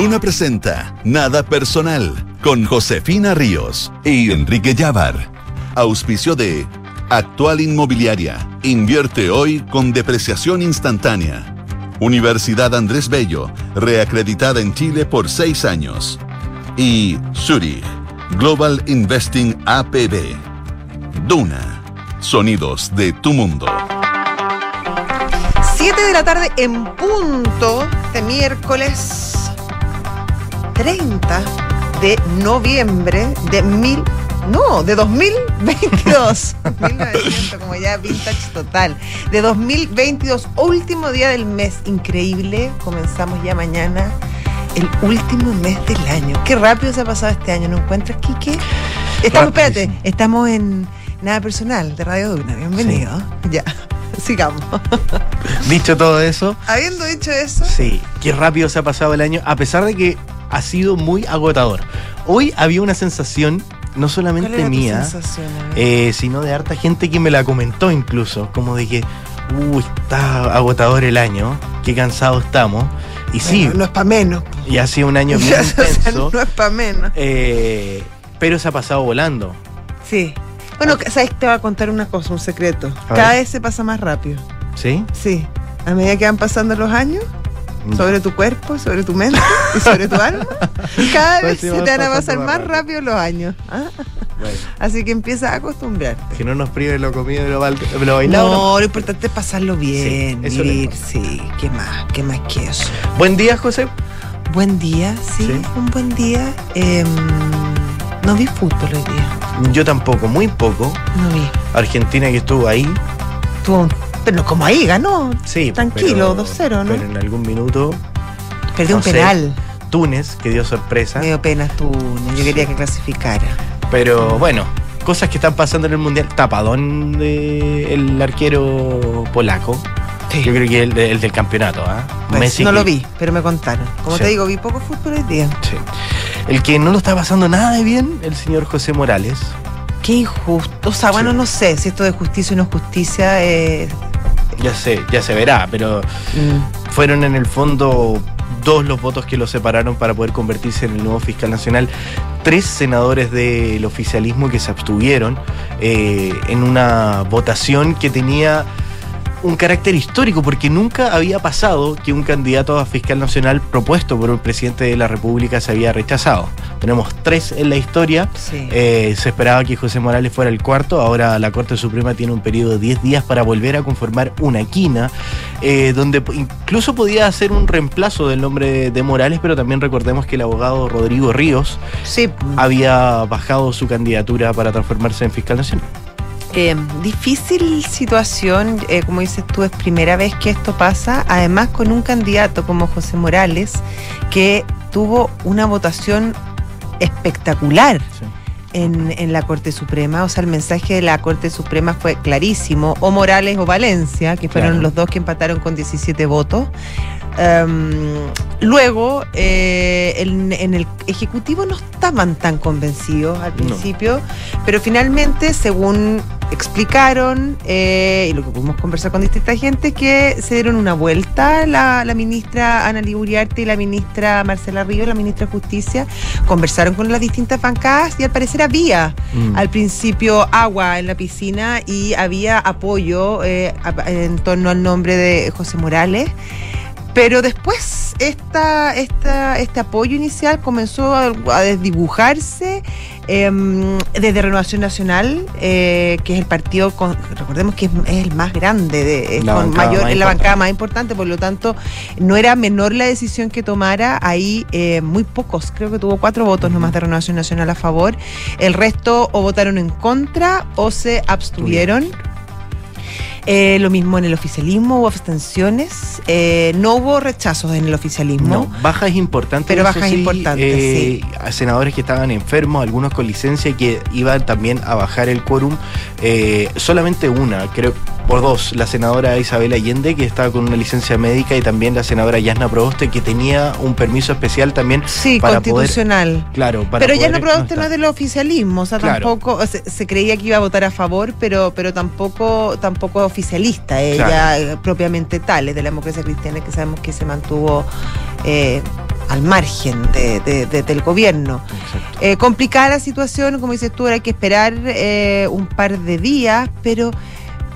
Duna presenta Nada Personal con Josefina Ríos y Enrique Llávar. Auspicio de Actual Inmobiliaria. Invierte hoy con depreciación instantánea. Universidad Andrés Bello, reacreditada en Chile por seis años. Y Zurich, Global Investing APB. Duna, sonidos de tu mundo. 7 de la tarde en punto de miércoles 30 de noviembre de mil. No, de 2022. 1900, como ya vintage total. De 2022, último día del mes. Increíble. Comenzamos ya mañana el último mes del año. Qué rápido se ha pasado este año, ¿no encuentras, Quique? Estamos, espérate, estamos en Nada Personal de Radio Duna. Bienvenido. Ya, sigamos. Dicho todo eso, Habiendo dicho eso, sí, qué rápido se ha pasado el año, a pesar de que ha sido muy agotador. Hoy había una sensación, no ¿cuál solamente mía, eh, sino de harta gente que me la comentó incluso, como de que, uy, está agotador el año, qué cansado estamos. Y sí, no es para menos. y ha sido un año bien O sea, intenso, no es para menos. eh, pero se ha pasado volando. Sí. Bueno, ¿sabes? Te voy a contar una cosa, un secreto. A Cada ver. vez se pasa más rápido. ¿Sí? Sí. A medida que van pasando los años. Sobre tu cuerpo, sobre tu mente y sobre tu alma, cada Pues vez se te van a pasar más rápido. los años. ¿ah? Bueno, Así que empieza a acostumbrarte. que no nos prive lo comido y lo, bailado. No, lo importante es pasarlo bien, Sí, vivir, sí. ¿Qué más? ¿Qué más que eso? Buen día, José. Buen día, sí, Sí. un buen día. Em, no vi fútbol hoy día. Yo tampoco, muy poco. No vi. Argentina que estuvo ahí. Tuvo un- pero como ahí ganó. Sí, Tranquilo, pero- 2-0, ¿no? Pero en algún minuto, Perdió un No sé. penal. Túnez, que dio sorpresa. Me dio pena tú. Yo quería que clasificara. Pero bueno, cosas que están pasando en el mundial. Tapadón del arquero polaco. Yo creo que el, de- el del campeonato, Messi no que- lo vi, pero me contaron. Como Sí. te digo, vi poco fútbol hoy día. Sí. El que no lo está pasando nada de bien, el señor José Morales. Qué injusto. O sea, bueno, no sé si esto de justicia o no justicia. eh, Ya sé, ya se verá, pero mm, fueron en el fondo dos los votos que lo separaron para poder convertirse en el nuevo fiscal nacional. Tres senadores del oficialismo que se abstuvieron eh, en una votación que tenía un carácter histórico, porque nunca había pasado que un candidato a fiscal nacional propuesto por un presidente de la República se había rechazado. Tenemos tres en la historia. sí. Eh, se esperaba que José Morales fuera el cuarto, ahora la Corte Suprema tiene un periodo de 10 días para volver a conformar una quina, eh, donde incluso podía hacer un reemplazo del nombre de, de Morales, pero también recordemos que el abogado Rodrigo Ríos sí. había bajado su candidatura para transformarse en fiscal nacional. Eh, difícil situación, eh, como dices tú, es primera vez que esto pasa, además con un candidato como José Morales, que tuvo una votación espectacular en, en la Corte Suprema. O sea, el mensaje de la Corte Suprema fue clarísimo. O Morales o Valencia, que fueron Claro. los dos que empataron con 17 votos. Em, luego, eh, en, en el Ejecutivo no estaban tan convencidos al No. principio, pero finalmente, según explicaron, eh, y lo que pudimos conversar con distinta gente, que se dieron una vuelta la, la ministra Ana Uriarte y la ministra Marcela Ríos, la ministra de Justicia, conversaron con las distintas bancadas y al parecer había Mm. al principio agua en la piscina y había apoyo eh, en torno al nombre de José Morales. Pero después esta, esta, este apoyo inicial comenzó a, a desdibujarse em, desde Renovación Nacional, eh, que es el partido, con- recordemos que es, es el más grande, de, es La con mayor, más es la bancada más importante, por lo tanto no era menor la decisión que tomara, ahí eh, muy pocos, creo que tuvo cuatro votos nomás de Renovación Nacional a favor, el resto o votaron en contra o se abstuvieron. Eh, lo mismo en el oficialismo, hubo abstenciones, eh, no hubo rechazos en el oficialismo. No, bajas importantes. Pero eso bajas sí, importantes, eh, a senadores que estaban enfermos, algunos con licencia y que iban también a bajar el quórum. eh, solamente una, creo, por dos, la senadora Isabel Allende, que estaba con una licencia médica, y también la senadora Yasna Proboste, que tenía un permiso especial también. Sí, para poder- constitucional. Claro, para pero ya poder no Proboste no estar. es del oficialismo, o sea, Claro. tampoco, se, se creía que iba a votar a favor, pero, pero tampoco, tampoco oficialista ella Claro. eh, propiamente tal, es de la democracia cristiana que sabemos que se mantuvo eh, al margen de- de- de- del gobierno. Eh, complicada la situación, como dices tú, hay que esperar eh, un par de días, pero,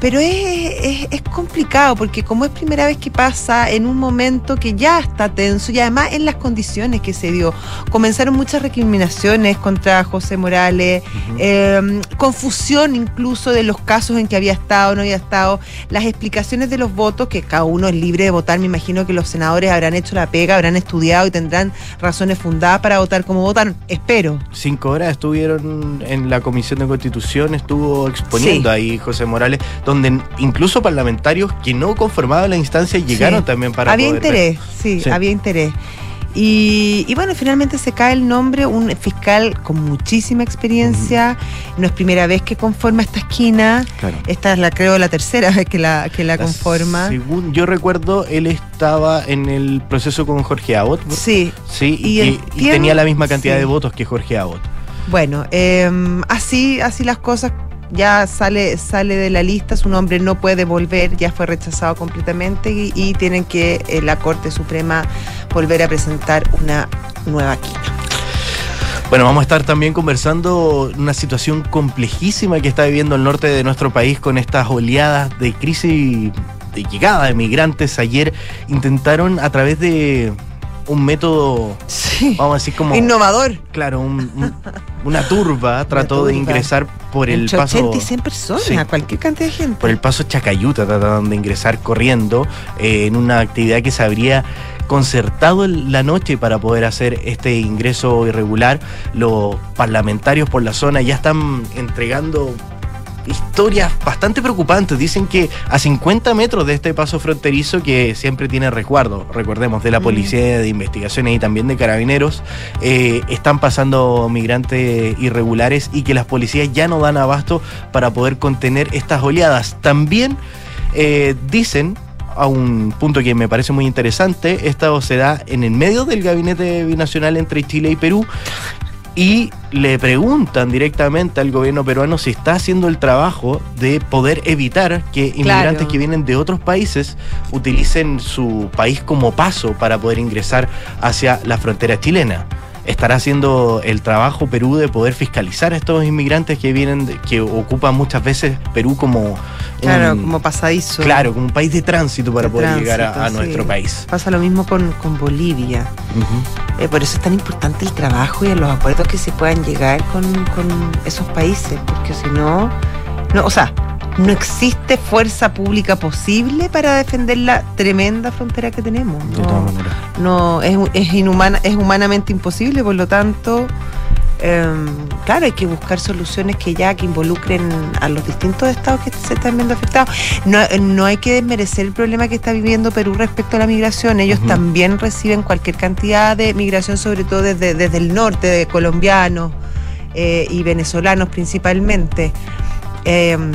pero es, es- es complicado porque como es primera vez que pasa en un momento que ya está tenso y además en las condiciones que se dio, comenzaron muchas recriminaciones contra José Morales, eh, confusión incluso de los casos en que había estado, no había estado, las explicaciones de los votos, que cada uno es libre de votar, me imagino que los senadores habrán hecho la pega, habrán estudiado y tendrán razones fundadas para votar como votaron, espero. Cinco horas estuvieron en la Comisión de Constitución, estuvo exponiendo Sí. ahí José Morales, donde incluso parlamentarios que no conformaban la instancia llegaron Sí. también para había poder interés, sí, Sí. había interés. Y, y bueno, finalmente se cae el nombre, un fiscal con muchísima experiencia, no es primera vez que conforma esta esquina, Claro. esta es la creo la tercera vez que la, que la conforma. Según yo recuerdo, él estaba en el proceso con Jorge Abbott. Sí, Sí, Y y, y tenía la misma cantidad sí. de votos que Jorge Abbott. Bueno, eh, así, así las cosas. Ya sale, sale de la lista, su nombre no puede volver, ya fue rechazado completamente y, tienen que eh, la Corte Suprema volver a presentar una nueva quina. Bueno, vamos a estar también conversando una situación complejísima que está viviendo el norte de nuestro país con estas oleadas de crisis de llegada de migrantes. Ayer intentaron a través de un método, Sí. vamos a decir como... Innovador. Claro, un- un- una turba trató de turba. ingresar por el Entre paso... 80 y 100 personas, Sí. cualquier cantidad de gente. por el paso Chacayuta trataron de ingresar corriendo eh, en una actividad que se habría concertado la noche para poder hacer este ingreso irregular. Los parlamentarios por la zona ya están entregando historias bastante preocupantes. Dicen que a 50 metros de este paso fronterizo que siempre tiene resguardo, recordemos, de la Mm. policía de investigaciones y también de carabineros, eh, están pasando migrantes irregulares y que las policías ya no dan abasto para poder contener estas oleadas. También eh, dicen a un punto que me parece muy interesante, esto se da en el medio del gabinete binacional entre Chile y Perú y le preguntan directamente al gobierno peruano si está haciendo el trabajo de poder evitar que inmigrantes Claro. que vienen de otros países utilicen su país como paso para poder ingresar hacia la frontera chilena. ¿Estará haciendo el trabajo Perú de poder fiscalizar a estos inmigrantes que vienen, que ocupan muchas veces Perú como claro, un- como pasadizo. claro, como un país de tránsito para De poder llegar a, nuestro país? Pasa lo mismo con, con Bolivia. Eh, por eso es tan importante el trabajo y los acuerdos que se puedan llegar con, con esos países, porque si no, no, o sea, no existe fuerza pública posible para defender la tremenda frontera que tenemos. De No, todas maneras. no es, es inhumana, es humanamente imposible, por lo tanto, em, claro, hay que buscar soluciones que ya que involucren a los distintos estados que se están viendo afectados. No, no hay que desmerecer el problema que está viviendo Perú respecto a la migración. Ellos también reciben cualquier cantidad de migración, sobre todo desde, desde el norte, de colombianos eh, y venezolanos principalmente. Em,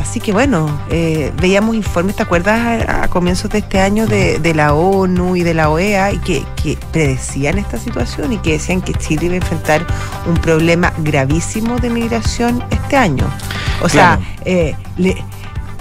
Así que bueno, eh, veíamos informes, ¿te acuerdas a, a comienzos de este año de, de la ONU y de la OEA y que, que predecían esta situación y que decían que Chile iba a enfrentar un problema gravísimo de migración este año? O sea, Claro. eh, le-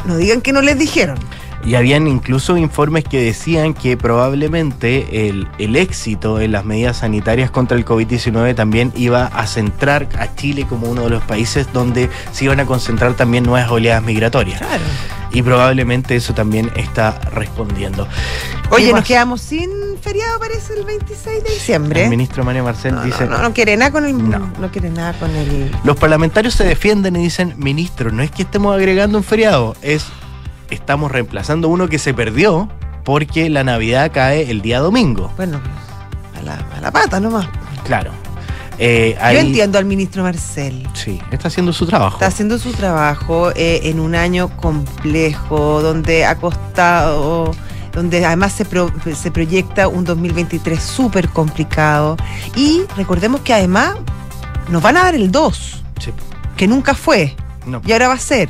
no digan que no les dijeron. Y habían incluso informes que decían que probablemente el, el éxito en las medidas sanitarias contra el COVID-19 también iba a centrar a Chile como uno de los países donde se iban a concentrar también nuevas oleadas migratorias. Claro. Y probablemente eso también está respondiendo. Oye, ¿Qué nos más? quedamos sin feriado, parece, el 26 de diciembre. El ministro Mario Marcel No, dice... no, no, no quiere nada con el. No. No, quiere nada con el. Los parlamentarios se defienden y dicen, ministro, no es que estemos agregando un feriado, es estamos reemplazando uno que se perdió porque la Navidad cae el día domingo. Bueno, a la, a la pata nomás. Claro. Eh, Yo entiendo al ministro Marcel. Sí, está haciendo su trabajo. Está haciendo su trabajo eh, en un año complejo, donde ha costado, donde además se, pro- se proyecta un 2023 súper complicado. Y recordemos que además nos van a dar el 2, Sí. que nunca fue, No. y ahora va a ser.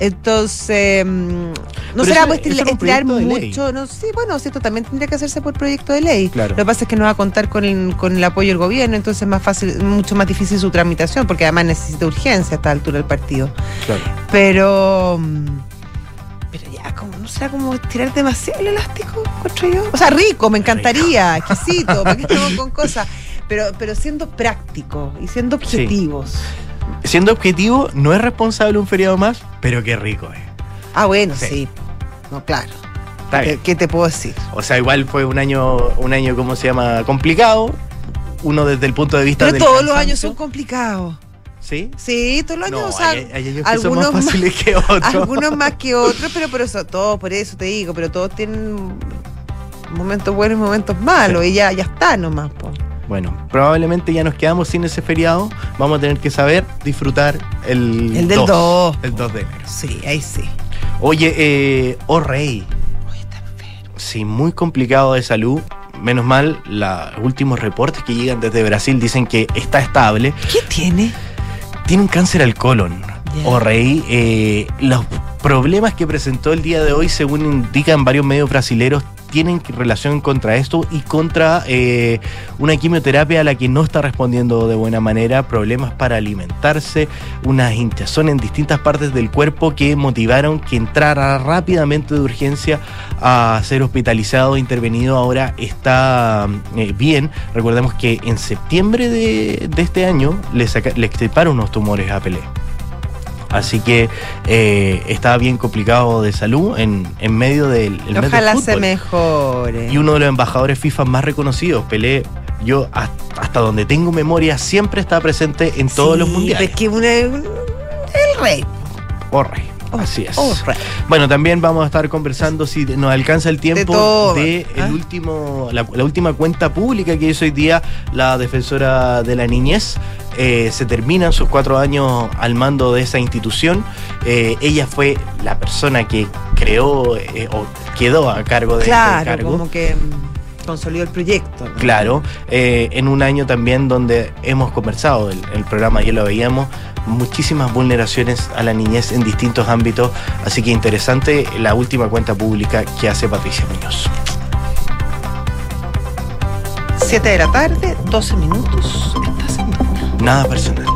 Entonces, mm, no Pero será eso- pues, eso estirar mucho. No, sí, bueno, esto también tendría que hacerse por proyecto de ley. Claro. Lo que pasa es que no va a contar con el, con el apoyo del gobierno, entonces es más fácil, mucho más difícil su tramitación, porque además necesita urgencia a esta altura del partido. Claro. Pero, mm, pero ya, como, ¿no será como estirar demasiado el elástico, encuentro yo? O sea, rico, me encantaría, exquisito, ¿para qué estamos con cosas? Pero, pero siendo práctico y siendo objetivos. Siendo objetivo, no es responsable un feriado más, pero qué rico es. Ah, bueno, sí. Sí. No, claro. Está ¿Qué, bien. qué te puedo decir? O sea, igual fue un año, un año, ¿cómo se llama? Complicado. Uno desde el punto de vista Pero del todos los años son complicados. ¿Sí? Sí, todos los años, No, o sea, hay, hay años que son algunos más más- fáciles que otros. algunos más que otros, pero por eso, todos, por eso te digo, pero todos tienen momentos buenos y momentos malos, y ya, ya está nomás, po. Bueno, probablemente ya nos quedamos sin ese feriado. Vamos a tener que saber disfrutar el, El del 2. El 2 de enero. Sí, ahí sí. Oye, eh, oh rey. Oye, está enfermo. Sí, muy complicado de salud. Menos mal, los últimos reportes que llegan desde Brasil dicen que está estable. ¿Qué tiene? Tiene un cáncer al colon. Ya. Oh rey. eh, los problemas que presentó el día de hoy, según indican varios medios brasileros, tienen relación contra esto y contra eh, una quimioterapia a la que no está respondiendo de buena manera, problemas para alimentarse, una hinchazón en distintas partes del cuerpo que motivaron que entrara rápidamente de urgencia a ser hospitalizado, intervenido. Ahora está eh, bien. Recordemos que en septiembre de, este año le, saca- le extirparon unos tumores a Pelé. Así que eh, estaba bien complicado de salud en, en medio del el mes del Ojalá se mejore. Y uno de los embajadores FIFA más reconocidos, Pelé, yo hasta, donde tengo memoria siempre está presente en todos los mundiales. Es que una- un- el rey. Oh, rey. Así es. Bueno, también vamos a estar conversando si nos alcanza el tiempo de, el ¿ah? último, la, la última cuenta pública que hizo hoy día la defensora de la niñez. Eh, se terminan sus cuatro años al mando de esa institución. Eh, ella fue la persona que creó eh, o quedó a cargo de este Claro, cargo. como que mm, consolidó el proyecto. ¿no? Claro, eh, en un año también donde hemos conversado, el, el programa ya lo veíamos, muchísimas vulneraciones a la niñez en distintos ámbitos, así que interesante la última cuenta pública que hace Patricia Muñoz. 7 de la tarde, 12 minutos. Nada personal.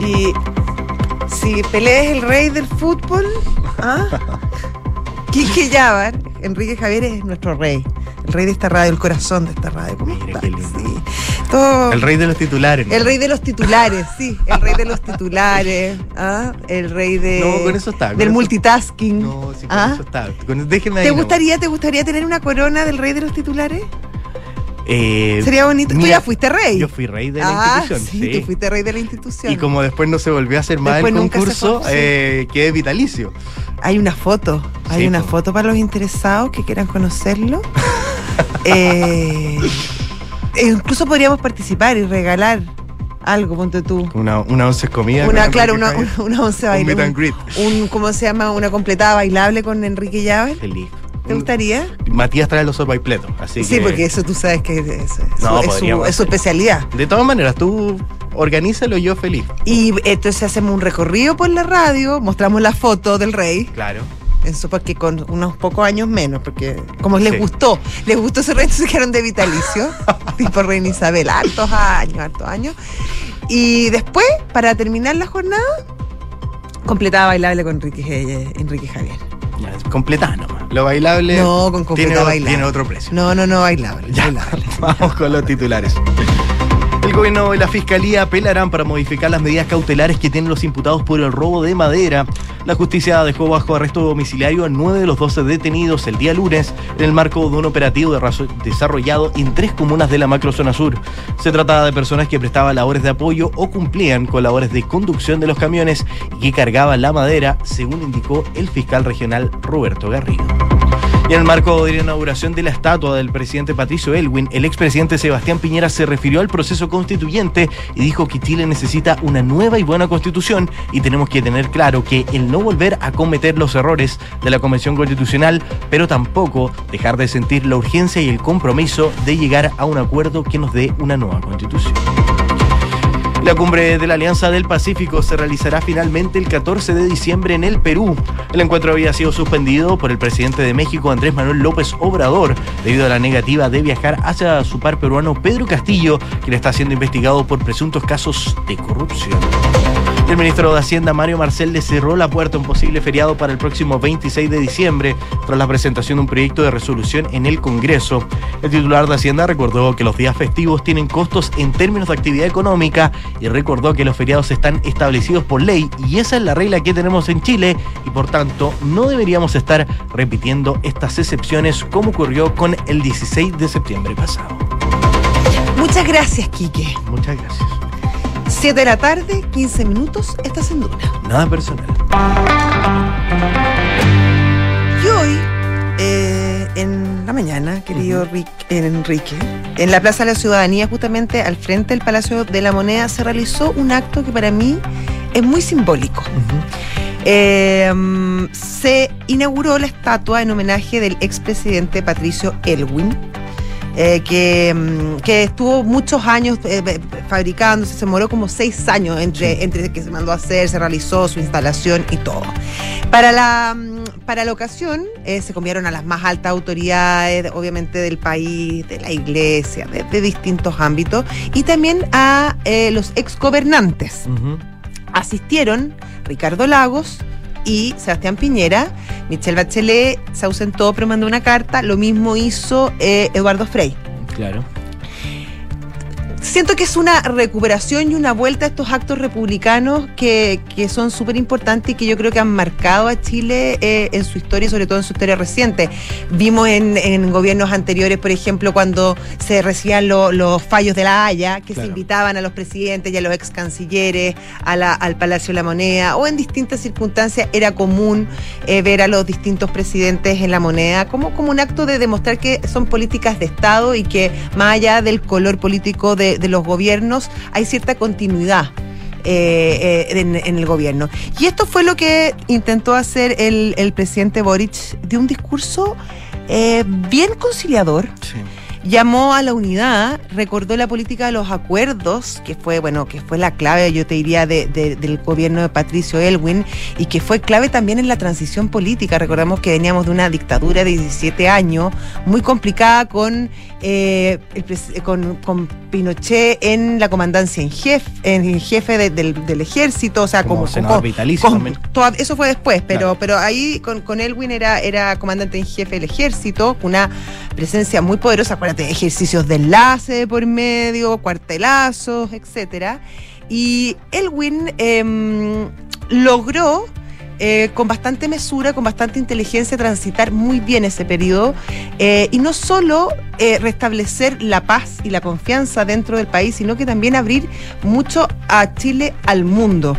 Y si Pelé es el rey del fútbol, ¿ah? Quique Yavar, Enrique Javier es nuestro rey. El rey de esta radio, el corazón de esta radio. ¿Cómo Mira está? qué lindo. Sí. Todo- El rey de los titulares. ¿no? el rey de los titulares, sí. El rey de los titulares. ¿ah? El rey de, No, con eso está. con del eso- multitasking. No, sí, con ¿ah? eso está. Con- déjenme ahí ¿Te gustaría, ¿Te gustaría tener una corona del rey de los titulares? Eh, Sería bonito. Tú ya fuiste rey. Yo fui rey de la ah, institución. sí, sí. tú fuiste rey de la institución. Y como después no se volvió a hacer más Después el concurso, fue, sí. eh, quedé vitalicio. Hay una foto, hay Sí, una po. foto para los interesados que quieran conocerlo. Eh, incluso podríamos participar y regalar algo, ponte tú. Una, una once comida. Una, claro, una, Javier. una, una once Un baile. meet and Un, un- ¿cómo se llama? Una completada bailable con Enrique Llaver. Feliz. ¿Te gustaría? Matías trae los sopaipletos, así Sí, que- porque eso tú sabes que es, es- es No, su- es su, podríamos es su hacer. especialidad. De todas maneras, tú organízalo yo feliz. Y entonces hacemos un recorrido por la radio, mostramos la foto del rey. Claro. Eso porque con unos pocos años menos, porque como les Sí. gustó, les gustó ese rey, entonces quedaron de vitalicio, tipo Reina Isabel, hartos años, hartos años. Y después, para terminar la jornada, completaba bailable con Enrique, eh, Enrique Javier. Ya, completada nomás. Lo bailable No, con tiene, bailable. tiene otro precio. No, no, no, bailable. Ya. bailable. Vamos con los titulares. Gobierno la fiscalía apelarán para modificar las medidas cautelares que tienen los imputados por el robo de madera. La justicia dejó bajo arresto domiciliario a nueve de los 12 detenidos el día lunes en el marco de un operativo de desarrollado en tres comunas de la macrozona sur. Se trataba de personas que prestaban labores de apoyo o cumplían con labores de conducción de los camiones y que cargaban la madera, según indicó el fiscal regional Roberto Garrido. Y en el marco de la inauguración de la estatua del presidente Patricio Elwin, el expresidente Sebastián Piñera se refirió al proceso constituyente y dijo que Chile necesita una nueva y buena constitución y tenemos que tener claro que el no volver a cometer los errores de la Convención Constitucional, pero tampoco dejar de sentir la urgencia y el compromiso de llegar a un acuerdo que nos dé una nueva constitución. La cumbre de la Alianza del Pacífico se realizará finalmente el 14 de diciembre en el Perú. El encuentro había sido suspendido por el presidente de México, Andrés Manuel López Obrador, debido a la negativa de viajar hacia su par peruano Pedro Castillo, quien está siendo investigado por presuntos casos de corrupción. El ministro de Hacienda, Mario Marcel, le cerró la puerta a un posible feriado para el próximo 26 de diciembre, tras la presentación de un proyecto de resolución en el Congreso. El titular de Hacienda recordó que los días festivos tienen costos en términos de actividad económica y recordó que los feriados están establecidos por ley y esa es la regla que tenemos en Chile y por tanto no deberíamos estar repitiendo estas excepciones como ocurrió con el 16 de septiembre pasado. Muchas gracias, Quique. Muchas gracias. 7 de la tarde, 15 minutos, estás en Duna. Nada personal. Y hoy, eh, en la mañana, querido Rick- Enrique, en la Plaza de la Ciudadanía, justamente al frente del Palacio de la Moneda, se realizó un acto que para mí es muy simbólico. Eh, mm, se inauguró la estatua en homenaje del expresidente Patricio Elwin, eh, que, mm, que estuvo muchos años eh, fabricándose, se demoró como seis años entre, entre que se mandó a hacer, se realizó su instalación y todo. Para la, mm, para la ocasión eh, se conviaron a las más altas autoridades, obviamente del país, de la iglesia, de, de distintos ámbitos, y también a los exgobernantes Ujú. asistieron Ricardo Lagos y Sebastián Piñera. Michelle Bachelet se ausentó pero mandó una carta. Lo mismo hizo eh, Eduardo Frei. Claro. Siento que es una recuperación y una vuelta a estos actos republicanos que, que son súper importantes y que yo creo que han marcado a Chile eh, en su historia y sobre todo en su historia reciente. Vimos en, en gobiernos anteriores, por ejemplo, cuando se recibían lo- los fallos de la Haya, que Claro. se invitaban a los presidentes y a los ex cancilleres a la- al Palacio de la Moneda, o en distintas circunstancias era común eh, ver a los distintos presidentes en la moneda como, como un acto de demostrar que son políticas de Estado y que más allá del color político de, de los gobiernos hay cierta continuidad. eh, eh, en, en el gobierno. Y esto fue lo que intentó hacer el, el presidente Boric de un discurso eh, bien conciliador, Sí. llamó a la unidad, recordó la política de los acuerdos, que fue, bueno, que fue la clave, yo te diría, de- de- del gobierno de Patricio Elwin, y que fue clave también en la transición política. Recordamos que veníamos de una dictadura de 17 años, muy complicada con, eh, el pres- con, con Pinochet en la comandancia en jefe, en jefe de- del, del ejército, o sea, Como como, senador como- vitalicio con- toda- eso fue después, pero, Claro. pero ahí con, con Elwin era, era comandante en jefe del ejército, una presencia muy poderosa, acuérdate, ejercicios de enlace por medio, cuartelazos, etcétera. Y Elwin em, logró eh, con bastante mesura, con bastante inteligencia, transitar muy bien ese periodo eh, y no solo eh, restablecer la paz y la confianza dentro del país, sino que también abrir mucho a Chile al mundo.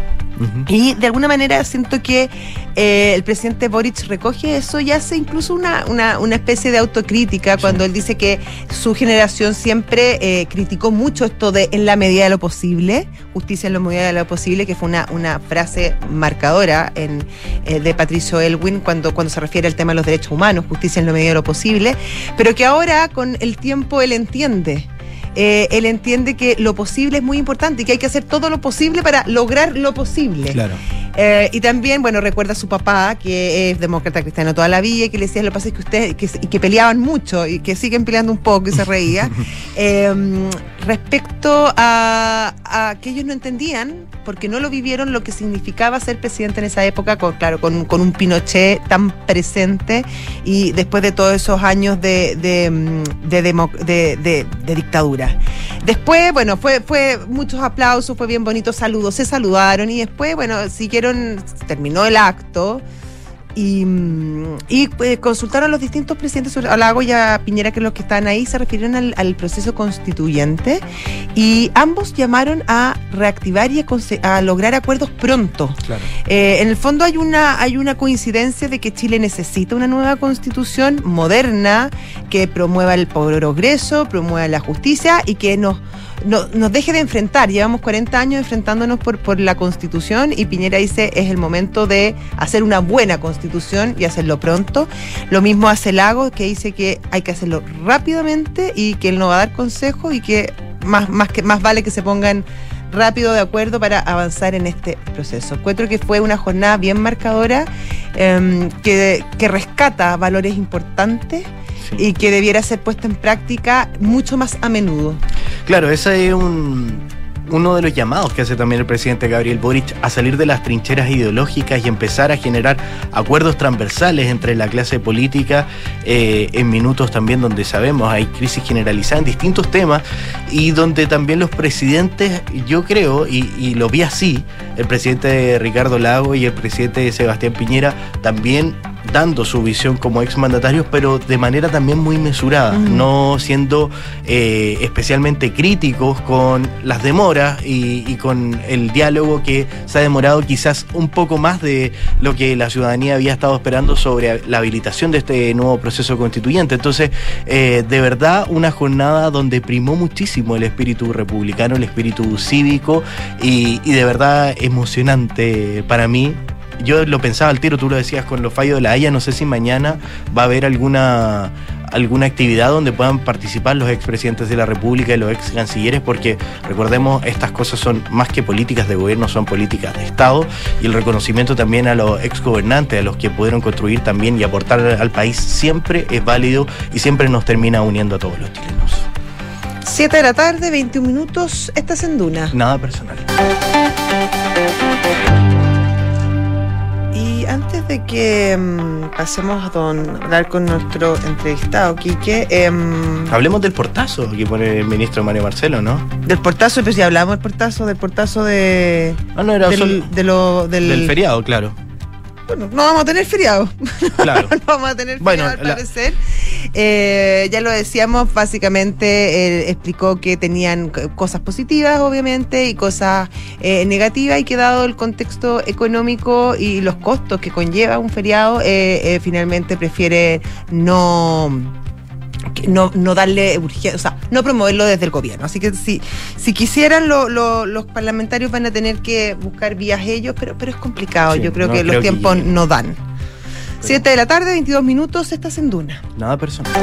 Y de alguna manera siento que eh, el presidente Boric recoge eso y hace incluso una, una, una especie de autocrítica cuando él dice que su generación siempre eh, criticó mucho esto de en la medida de lo posible, justicia en la medida de lo posible, que fue una, una frase marcadora en, eh, de Patricio Elwin cuando, cuando se refiere al tema de los derechos humanos, justicia en la medida de lo posible, pero que ahora con el tiempo él entiende. Eh, él entiende que lo posible es muy importante y que hay que hacer todo lo posible para lograr lo posible. Claro. Eh, y también, bueno, recuerda a su papá, que es demócrata cristiano toda la vida, y que le decía, lo que pasa es que ustedes, que, que peleaban mucho, y que siguen peleando un poco, y se reía, eh, respecto a, a que ellos no entendían, porque no lo vivieron, lo que significaba ser presidente en esa época, con, claro, con, con un Pinochet tan presente, y después de todos esos años de, de, de demo- de- de- de dictadura. Después, bueno, fue, fue muchos aplausos, fue bien bonito, saludos, se saludaron y después, bueno, siguieron, terminó el acto y, mm, y, eh, consultaron a los distintos presidentes, a Lago y a Piñera, que los que están ahí, se refirieron al, al proceso constituyente y ambos llamaron a reactivar y a, a lograr acuerdos pronto. Claro. Eh, en el fondo hay una, hay una coincidencia de que Chile necesita una nueva constitución moderna que promueva el progreso, promueva la justicia y que nos, no- nos deje de enfrentar. Llevamos 40 años enfrentándonos por, por la constitución y Piñera dice es el momento de hacer una buena constitución y hacerlo pronto. Lo mismo hace Lago que dice que hay que hacerlo rápidamente y que él no va a dar consejos y que más, más, que, más vale que se pongan rápido de acuerdo para avanzar en este proceso. Encuentro que fue una jornada bien marcadora em, que, que rescata valores importantes Sí. y que debiera ser puesta en práctica mucho más a menudo. Claro, ese es un, uno de los llamados que hace también el presidente Gabriel Boric a salir de las trincheras ideológicas y empezar a generar acuerdos transversales entre la clase política eh, en minutos también donde sabemos hay crisis generalizada en distintos temas y donde también los presidentes, yo creo, y, y lo vi así, el presidente Ricardo Lago y el presidente Sebastián Piñera también dando su visión como exmandatarios, pero de manera también muy mesurada, no siendo eh, especialmente críticos con las demoras y, y con el diálogo que se ha demorado quizás un poco más de lo que la ciudadanía había estado esperando sobre la habilitación de este nuevo proceso constituyente. Entonces, eh, de verdad, una jornada donde primó muchísimo el espíritu republicano, el espíritu cívico y, y de verdad emocionante para mí yo lo pensaba al tiro, tú lo decías con los fallos de la Haya, no sé si mañana va a haber alguna alguna actividad donde puedan participar los expresidentes de la República y los ex cancilleres, porque recordemos, estas cosas son más que políticas de gobierno, son políticas de Estado, y el reconocimiento también a los ex gobernantes, a los que pudieron construir también y aportar al país, siempre es válido y siempre nos termina uniendo a todos los chilenos. 7 de la tarde, 21 minutos, estás en Duna. Nada personal. De que mm, pasemos a don- hablar con nuestro entrevistado, Quique, em, Hablemos del portazo que pone el ministro Mario Marcelo, ¿no? del portazo, pero si hablamos del portazo, del portazo de, Ah, no, era del, solo de lo, del, del feriado, claro. Bueno, no vamos a tener feriado. Claro. no vamos a tener Bueno, feriado, al la- parecer. Eh, ya lo decíamos, básicamente él explicó que tenían cosas positivas, obviamente, y cosas eh, negativas, y que dado el contexto económico y los costos que conlleva un feriado, eh, eh, finalmente prefiere no no, no darle urgencia, o sea, no promoverlo desde el gobierno. Así que si, si quisieran, lo- lo- los parlamentarios van a tener que buscar vías ellos, pero, pero es complicado. Sí, Yo creo no que creo los tiempos no dan. 7 de la tarde, 22 minutos, estás en Duna. Nada personal.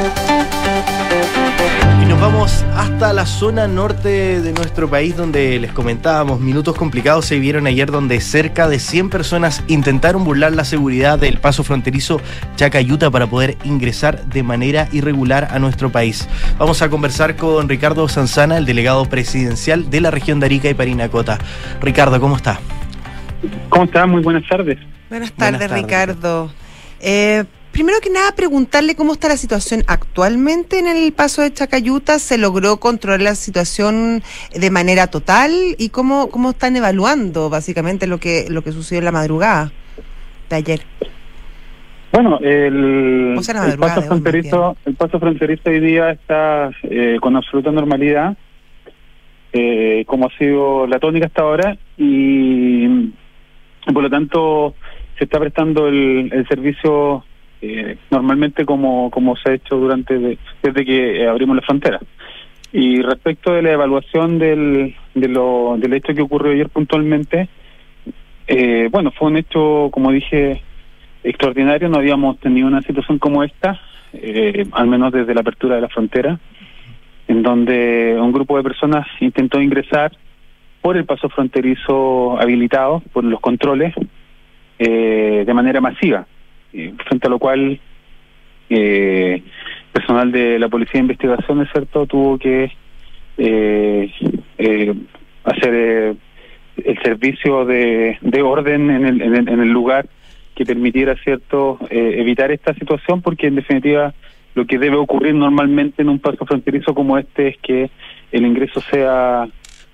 Nos vamos hasta la zona norte de nuestro país donde les comentábamos, minutos complicados se vieron ayer donde cerca de 100 personas intentaron burlar la seguridad del paso fronterizo Chacayuta para poder ingresar de manera irregular a nuestro país. Vamos a conversar con Ricardo Sanzana, el delegado presidencial de la región de Arica y Parinacota. Ricardo, ¿cómo está? ¿Cómo está? Muy buenas tardes. Buenas tardes, tardes. Ricardo. Eh, primero que nada, preguntarle cómo está la situación actualmente en el paso de Chacayuta. ¿Se logró controlar la situación de manera total? ¿Y cómo, cómo están evaluando básicamente lo que, lo que sucedió en la madrugada de ayer? Bueno, el, O sea, la el madrugada paso fronterizo, el paso fronterizo hoy día está eh, con absoluta normalidad, eh, como ha sido la tónica hasta ahora, y por lo tanto se está prestando el, el servicio eh, normalmente como, como se ha hecho durante de- desde que abrimos la frontera. Y respecto de la evaluación del, de lo, del hecho que ocurrió ayer puntualmente, eh, bueno, fue un hecho, como dije, extraordinario. No habíamos tenido una situación como esta, eh, al menos desde la apertura de la frontera, en donde un grupo de personas intentó ingresar por el paso fronterizo habilitado, por los controles, eh, de manera masiva, eh, frente a lo cual eh, personal de la Policía de Investigaciones, ¿cierto?, tuvo que eh, eh, hacer eh, el servicio de, de orden en el, en, en el lugar que permitiera, ¿cierto?, evitar esta situación, porque en definitiva lo que debe ocurrir normalmente en un paso fronterizo como este es que el ingreso sea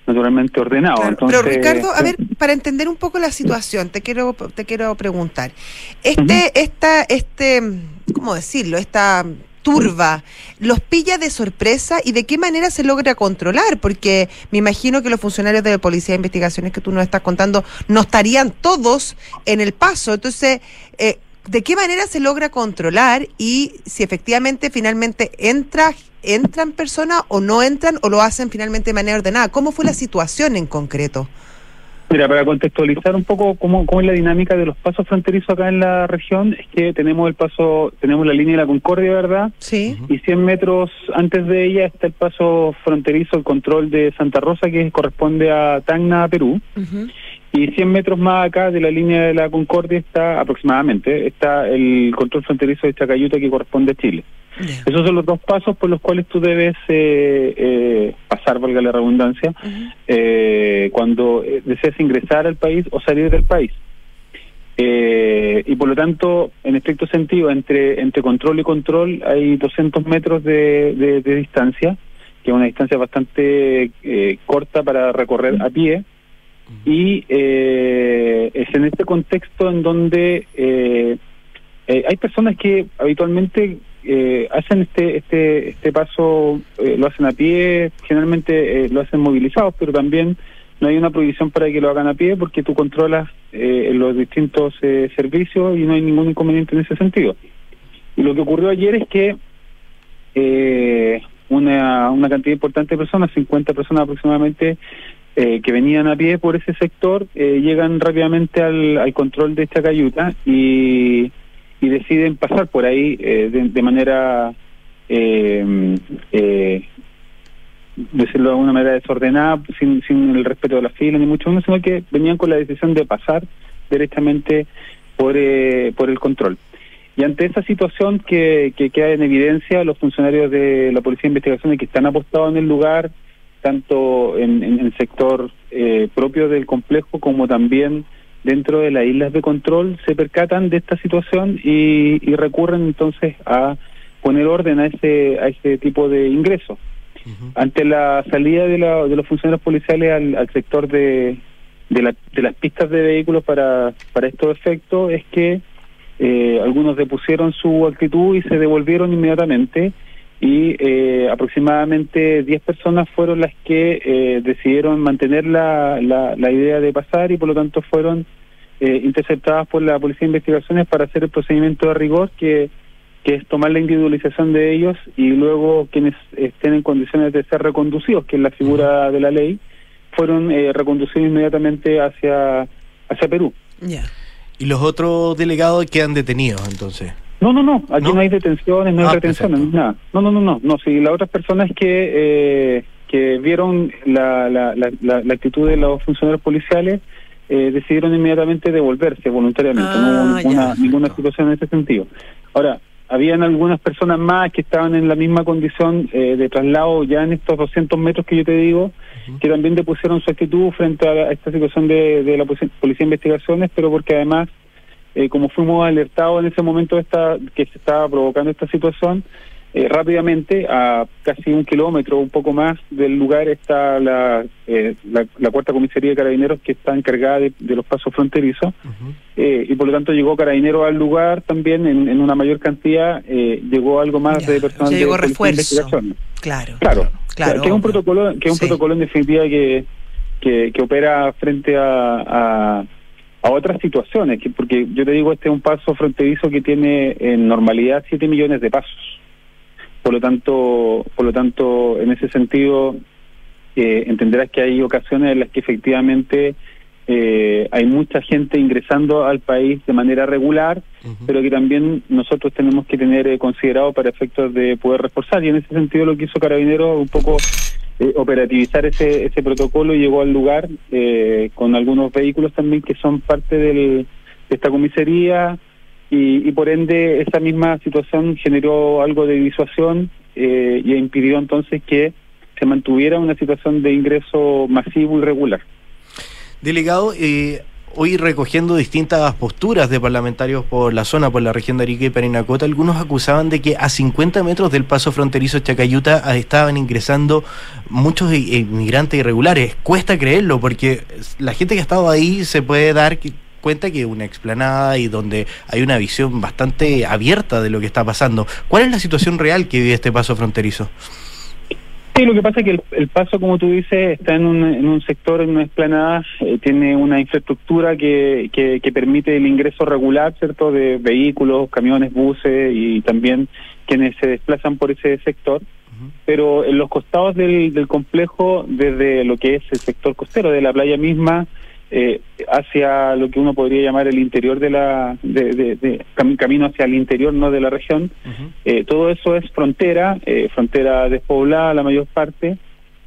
naturalmente ordenado. Claro, Entonces, Pero Ricardo, a ver, para entender un poco la situación, te quiero, te quiero preguntar. Este, esta, este, ¿cómo decirlo? Esta turba, ¿los pilla de sorpresa y de qué manera se logra controlar? Porque me imagino que los funcionarios de la Policía de Investigaciones que tú nos estás contando no estarían todos en el paso. Entonces, eh, ¿de qué manera se logra controlar y si efectivamente finalmente entra entran personas o no entran o lo hacen finalmente de manera ordenada? ¿Cómo fue la situación en concreto? Mira, para contextualizar un poco cómo, cómo es la dinámica de los pasos fronterizos acá en la región, es que tenemos el paso, tenemos la línea de la Concordia, ¿verdad? Sí. Y 100 metros antes de ella está el paso fronterizo, el control de Santa Rosa, que corresponde a Tacna, Perú. Ujú. Y 100 metros más acá de la línea de la Concordia está aproximadamente, está el control fronterizo de Chacayuta que corresponde a Chile. Esos son los dos pasos por los cuales tú debes eh, eh, pasar, valga la redundancia, eh, cuando eh, deseas ingresar al país o salir del país. Eh, y por lo tanto, en estricto sentido, entre, entre control y control hay 200 metros de, de- de distancia, que es una distancia bastante eh, corta para recorrer a pie. Y eh, es en este contexto en donde eh, eh, hay personas que habitualmente eh, hacen este este este paso, eh, lo hacen a pie, generalmente lo hacen movilizados, pero también no hay una prohibición para que lo hagan a pie porque tú controlas los distintos servicios y no hay ningún inconveniente en ese sentido. Y lo que ocurrió ayer es que eh, una, una cantidad importante de personas, 50 personas aproximadamente, eh, que venían a pie por ese sector, eh, llegan rápidamente al, control de esta cayuta y, y deciden pasar por ahí eh, de, de manera, eh, eh, decirlo de alguna manera desordenada, sin, sin el respeto de la fila, ni mucho menos, sino que venían con la decisión de pasar directamente por, por el control. Y ante esa situación que, que queda en evidencia, los funcionarios de la Policía de Investigaciones que están apostados en el lugar, tanto en, en el sector eh, propio del complejo como también dentro de las islas de control, se percatan de esta situación y, y recurren entonces a poner orden a ese, a ese tipo de ingresos. Ante la salida de, la- de los funcionarios policiales al, al sector de, de, la- de las pistas de vehículos para, para estos efectos, es que eh, algunos depusieron su actitud y se devolvieron inmediatamente y eh, aproximadamente 10 personas fueron las que eh, decidieron mantener la, la, la idea de pasar y por lo tanto fueron eh, interceptadas por la Policía de Investigaciones para hacer el procedimiento de rigor que, que es tomar la individualización de ellos y luego quienes estén en condiciones de ser reconducidos, que es la figura de la ley, fueron eh, reconducidos inmediatamente hacia, hacia Perú. Ya. Y los otros delegados quedan detenidos, entonces. No, no, no, aquí ¿No? no, hay detenciones, no hay Ah, retenciones, perfecto. nada. No, no, no, no, no, si las otras personas que, eh, que vieron la, la, la, la- la actitud de los funcionarios policiales eh, decidieron inmediatamente devolverse voluntariamente, Ah, no hubo ninguna, ya. ninguna situación en ese sentido. Ahora, habían algunas personas más que estaban en la misma condición eh, de traslado ya en estos 200 metros que yo te digo, que también depusieron su actitud frente a, la- a esta situación de, de la Policía Policía de Investigaciones, pero porque además, eh, como fuimos alertados en ese momento esta, que se estaba provocando esta situación, eh, rápidamente, a casi un kilómetro, un poco más del lugar, está la, eh, la, la cuarta comisaría de carabineros que está encargada de, de los pasos fronterizos. Eh, y por lo tanto llegó Carabineros al lugar también en, en una mayor cantidad, eh, llegó algo más Ya, de personal de llegó de refuerzo. Claro. Claro, Claro, que es un protocolo, que es un Sí. protocolo en definitiva que, que, que opera frente a, a, a otras situaciones, que porque yo te digo, este es un paso fronterizo que tiene en normalidad 7 millones de pasos. Por lo tanto, por lo tanto, en ese sentido, eh, entenderás que hay ocasiones en las que efectivamente eh, hay mucha gente ingresando al país de manera regular, pero que también nosotros tenemos que tener eh, considerado para efectos de poder reforzar. Y en ese sentido lo que hizo Carabineros un poco eh, operativizar ese, ese protocolo y llegó al lugar eh, con algunos vehículos también que son parte del, de esta comisaría y, y por ende esa misma situación generó algo de disuasión eh, y impidió entonces que se mantuviera una situación de ingreso masivo y regular. Delegado, eh, hoy recogiendo distintas posturas de parlamentarios por la zona, por la región de Arica y Parinacota, algunos acusaban de que a 50 metros del paso fronterizo Chacayuta ah, estaban ingresando muchos inmigrantes irregulares. Cuesta creerlo porque la gente que ha estado ahí se puede dar cuenta que una explanada y donde hay una visión bastante abierta de lo que está pasando. ¿Cuál es la situación real que vive este paso fronterizo? Sí, lo que pasa es que el, el paso, como tú dices, está en un, en un sector, en una explanada, eh, tiene una infraestructura que, que, que permite el ingreso regular, ¿cierto?, de vehículos, camiones, buses y también quienes se desplazan por ese sector. Pero en los costados del, del complejo, desde lo que es el sector costero de la playa misma, eh, hacia lo que uno podría llamar el interior de la, de, de- de- cami- camino hacia el interior, no de la región, eh, todo eso es frontera, eh, frontera despoblada la mayor parte,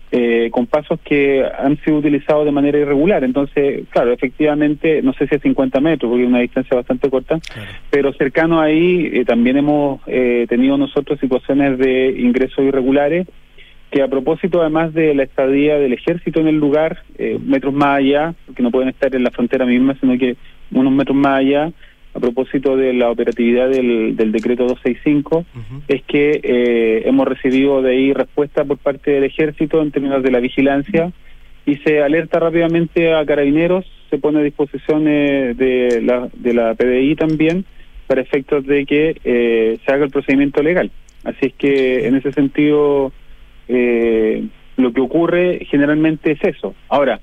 eh, con pasos que han sido utilizados de manera irregular. Entonces, claro, efectivamente, no sé si a 50 metros, porque es una distancia bastante corta, pero cercano ahí eh, también hemos eh, tenido nosotros situaciones de ingresos irregulares que a propósito además de la estadía del ejército en el lugar, metros más allá, porque no pueden estar en la frontera misma, sino que unos metros más allá, a propósito de la operatividad del, decreto 265, es que eh, hemos recibido de ahí respuesta por parte del ejército en términos de la vigilancia y se alerta rápidamente a carabineros, se pone a disposición de, la, de la PDI también para efectos de que eh, se haga el procedimiento legal. Así es que en ese sentido eh, lo que ocurre generalmente es eso. Ahora,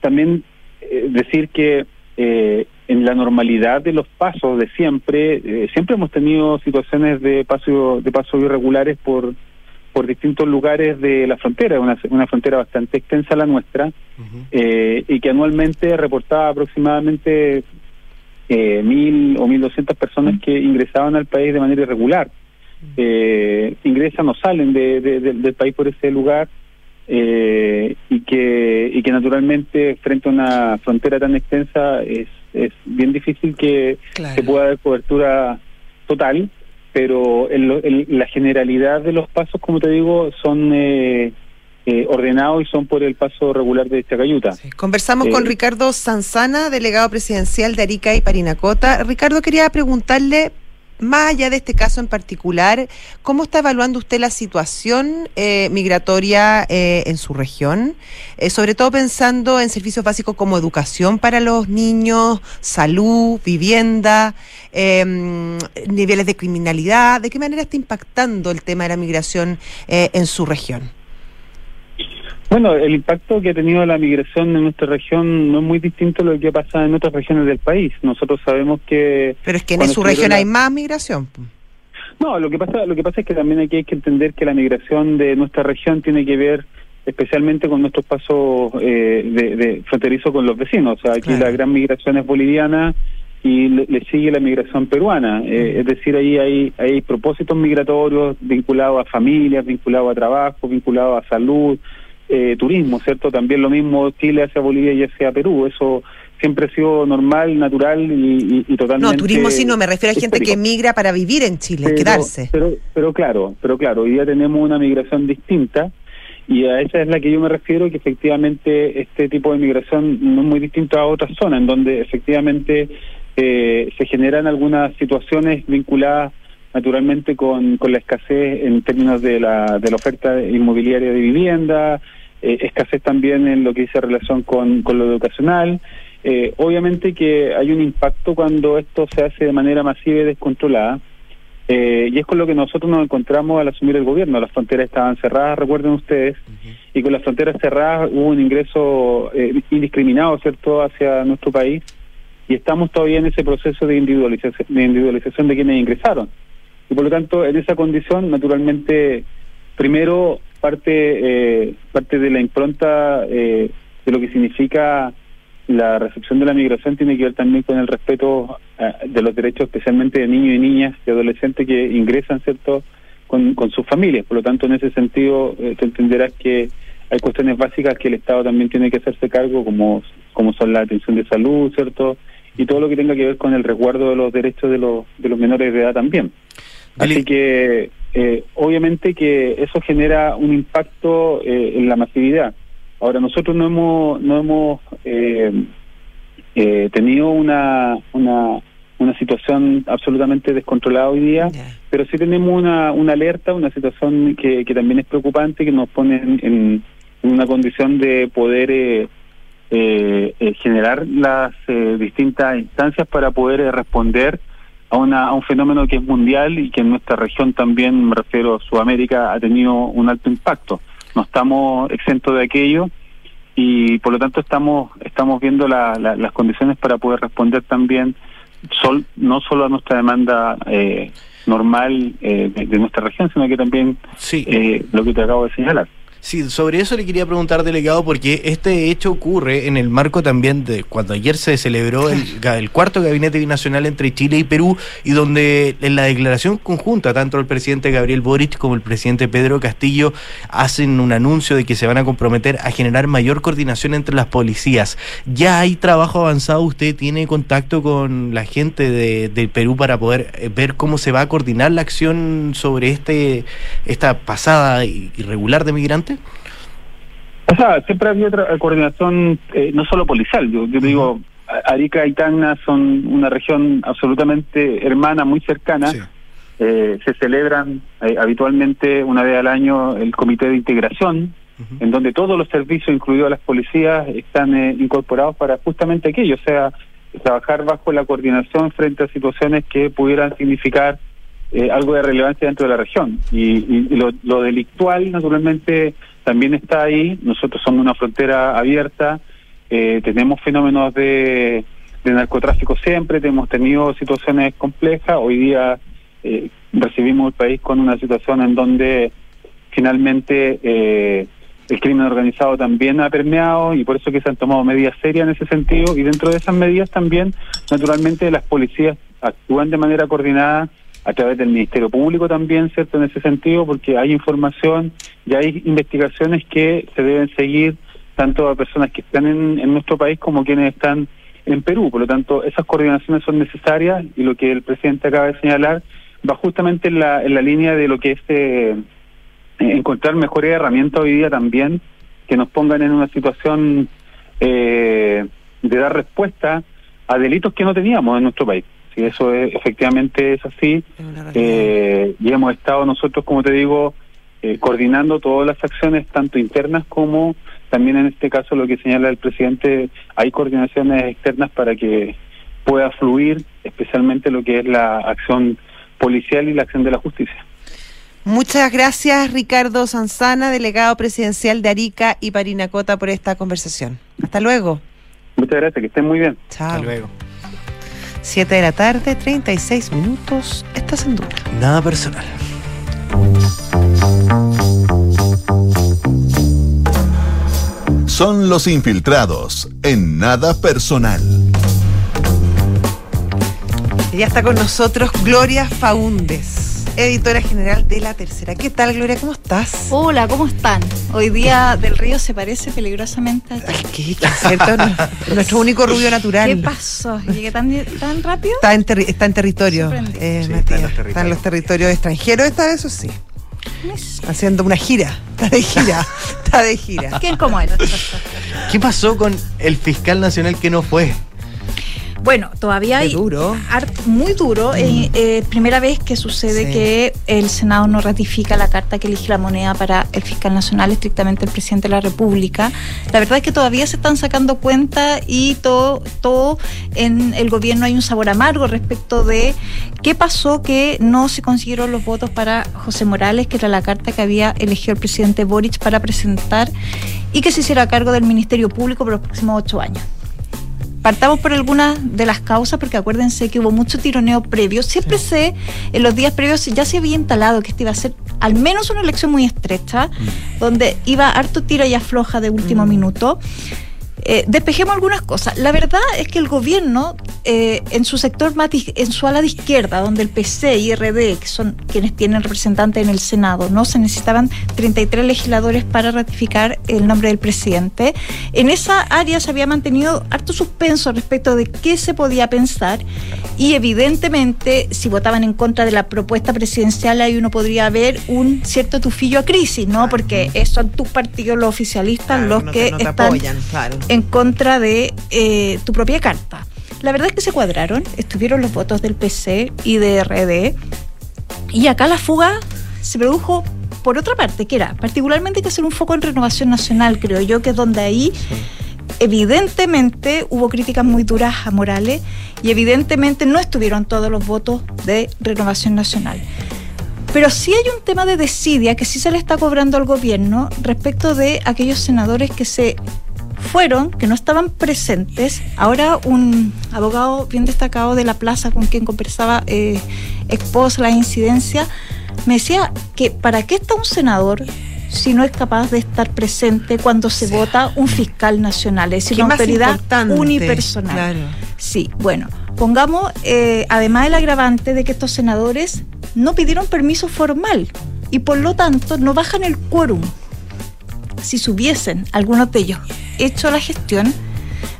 también decir que eh, en la normalidad de los pasos de siempre, eh, siempre hemos tenido situaciones de paso de pasos irregulares por por distintos lugares de la frontera, una, una frontera bastante extensa la nuestra, eh, y que anualmente reportaba aproximadamente eh, mil o mil doscientas personas que ingresaban al país de manera irregular. Eh, ingresan o salen de, del país por ese lugar eh, y que y que naturalmente frente a una frontera tan extensa es, es bien difícil que se pueda dar cobertura total pero en, la generalidad de los pasos como te digo son eh, eh, ordenados y son por el paso regular de Chacayuta. Conversamos con Ricardo Sanzana, delegado presidencial de Arica y Parinacota. Ricardo, quería preguntarle más allá de este caso en particular, ¿cómo está evaluando usted la situación eh, migratoria eh, en su región? Eh, sobre todo pensando en servicios básicos como educación para los niños, salud, vivienda, em, niveles de criminalidad. ¿De qué manera está impactando el tema de la migración en su región? Bueno, el impacto que ha tenido la migración en nuestra región no es muy distinto a lo que pasa en otras regiones del país. Nosotros sabemos que... Pero es que en su región hay más migración. No, lo que pasa lo que pasa es que también aquí hay que entender que la migración de nuestra región tiene que ver especialmente con nuestros pasos eh, de, de fronterizo con los vecinos. O sea, aquí la gran migración es boliviana y le, sigue la migración peruana. Eh, es decir, ahí hay, hay propósitos migratorios vinculados a familias, vinculados a trabajo, vinculados a salud, eh, turismo, ¿cierto? También lo mismo Chile hacia Bolivia y hacia Perú, eso siempre ha sido normal, natural y, totalmente... No, turismo sí, no, me refiero a gente que migra para vivir en Chile, quedarse. Pero, pero claro, pero claro, hoy día tenemos una migración distinta y a esa es la que yo me refiero, que efectivamente este tipo de migración no es muy distinto a otras zonas, en donde efectivamente eh, se generan algunas situaciones vinculadas naturalmente con, con la escasez en términos de la, de la oferta inmobiliaria de vivienda, eh, escasez también en lo que dice relación con, con lo educacional. Eh, obviamente que hay un impacto cuando esto se hace de manera masiva y descontrolada, eh, y es con lo que nosotros nos encontramos al asumir el gobierno. Las fronteras estaban cerradas, recuerden ustedes, y con las fronteras cerradas hubo un ingreso indiscriminado, ¿cierto?, hacia nuestro país, y estamos todavía en ese proceso de individualización de, individualización de quienes ingresaron. Y por lo tanto, en esa condición, naturalmente, primero parte eh, parte de la impronta eh, de lo que significa la recepción de la migración tiene que ver también con el respeto eh, de los derechos especialmente de niños y niñas y adolescentes que ingresan cierto con, con sus familias. Por lo tanto en ese sentido eh, te entenderás que hay cuestiones básicas que el Estado también tiene que hacerse cargo como como son la atención de salud cierto y todo lo que tenga que ver con el resguardo de los derechos de los de los menores de edad también así que eh, obviamente que eso genera un impacto eh, en la masividad. Ahora, nosotros no hemos, no hemos eh, eh, tenido una, una, una situación absolutamente descontrolada hoy día, pero sí tenemos una, una alerta, una situación que, que también es preocupante, que nos pone en, en una condición de poder eh, eh, generar las distintas instancias para poder responder a, una, a un fenómeno que es mundial y que en nuestra región también, me refiero a Sudamérica, ha tenido un alto impacto. No estamos exentos de aquello y por lo tanto estamos estamos viendo la, las condiciones para poder responder también sol, no solo a nuestra demanda eh, normal eh, de, nuestra región, sino que también eh, lo que te acabo de señalar. Sí, sobre eso le quería preguntar, delegado, porque este hecho ocurre en el marco también de cuando ayer se celebró el, el, cuarto gabinete binacional entre Chile y Perú, y donde en la declaración conjunta, tanto el presidente Gabriel Boric como el presidente Pedro Castillo hacen un anuncio de que se van a comprometer a generar mayor coordinación entre las policías. ¿Ya hay trabajo avanzado? ¿Usted tiene contacto con la gente de, de Perú para poder eh, ver cómo se va a coordinar la acción sobre este esta pasada irregular de migrantes? O sea, siempre ha habido otra coordinación, eh, no solo policial, yo, yo digo, Arica y Tacna son una región absolutamente hermana, muy cercana. Sí. Eh, se celebran eh, habitualmente una vez al año el comité de integración, uh -huh. en donde todos los servicios, incluidos las policías, están eh, incorporados para justamente aquello, o sea, trabajar bajo la coordinación frente a situaciones que pudieran significar eh, algo de relevancia dentro de la región. Y, lo, lo, delictual, naturalmente, también está ahí. Nosotros somos una frontera abierta, eh, tenemos fenómenos de, de, narcotráfico siempre, hemos tenido situaciones complejas. Hoy día eh, recibimos el país con una situación en donde finalmente eh, el crimen organizado también ha permeado y por eso que se han tomado medidas serias en ese sentido. Y dentro de esas medidas también, naturalmente, las policías actúan de manera coordinada a través del Ministerio Público también, ¿cierto? En ese sentido, porque hay información y hay investigaciones que se deben seguir tanto a personas que están en, en, nuestro país como quienes están en Perú. Por lo tanto, esas coordinaciones son necesarias y lo que el presidente acaba de señalar va justamente en la, en la línea de lo que es eh, encontrar mejores herramientas hoy día también que nos pongan en una situación eh, de dar respuesta a delitos que no teníamos en nuestro país si eso es, efectivamente es así, eh, y hemos estado nosotros, como te digo, eh, coordinando todas las acciones, tanto internas como también en este caso lo que señala el presidente, hay coordinaciones externas para que pueda fluir, especialmente lo que es la acción policial y la acción de la justicia. Muchas gracias Ricardo Sanzana, delegado presidencial de Arica y Parinacota, por esta conversación. Hasta luego. Muchas gracias, que estén muy bien. Chao. Hasta luego. 7 de la tarde, 36 minutos. Estás en duda. Nada personal. Son los infiltrados en nada personal. Y ya está con nosotros Gloria Faúndes, editora general de La Tercera. ¿Qué tal, Gloria? ¿Cómo estás? Hola, ¿cómo están? Hoy día del río se parece peligrosamente a ti. Ay, ¿qué? ¿Qué cierto? Nuestro único rubio natural. ¿Qué pasó? ¿Llegué tan, tan rápido? Está en, terri está en territorio, eh, Sí, Matías. está en los Está en territorios. los territorios extranjeros esta vez, eso sí. Haciendo una gira. Está de gira. está de gira. ¿Quién como él? ¿Qué pasó con el fiscal nacional que no fue? Bueno, todavía Qué hay duro. muy duro. eh, eh, primera vez que sucede Sí. que el Senado no ratifica la carta que elige la moneda para el fiscal nacional, estrictamente el presidente de la República. La verdad es que todavía se están sacando cuenta y todo, todo en el gobierno hay un sabor amargo respecto de qué pasó que no se consiguieron los votos para José Morales, que era la carta que había elegido el presidente Boric para presentar y que se hiciera cargo del Ministerio Público por los próximos ocho años. Partamos por algunas de las causas, porque acuérdense que hubo mucho tironeo previo. Siempre se, en los días previos, ya se había instalado que esta iba a ser al menos una elección muy estrecha, donde iba harto tira y afloja de último minuto. Eh, despejemos algunas cosas. La verdad es que el gobierno, eh, en su sector más en su ala de izquierda, donde el PC y RD, que son quienes tienen representantes en el Senado, no se necesitaban 33 legisladores para ratificar el nombre del presidente. En esa área se había mantenido harto suspenso respecto de qué se podía pensar y evidentemente si votaban en contra de la propuesta presidencial ahí uno podría ver un cierto tufillo a crisis, ¿no? Porque son tus partidos los oficialistas Claro, los no que te, no te están apoyan, claro. En contra de eh, tu propia carta. La verdad es que se cuadraron, estuvieron los votos del PC y de RD, y acá la fuga se produjo por otra parte, que era particularmente hay que hacer un foco en renovación nacional, creo yo, que es donde ahí evidentemente hubo críticas muy duras a Morales y evidentemente no estuvieron todos los votos de renovación nacional. Pero sí hay un tema de desidia que sí se le está cobrando al gobierno respecto de aquellos senadores que se fueron, que no estaban presentes. Ahora un abogado bien destacado de la plaza con quien conversaba eh, expos la incidencia, me decía que para qué está un senador si no es capaz de estar presente cuando se vota un fiscal nacional, es decir, ¿Qué una autoridad unipersonal. Claro. Sí, bueno, pongamos eh, además el agravante de que estos senadores no pidieron permiso formal y por lo tanto no bajan el quórum. Si se hubiesen algunos de ellos hecho la gestión,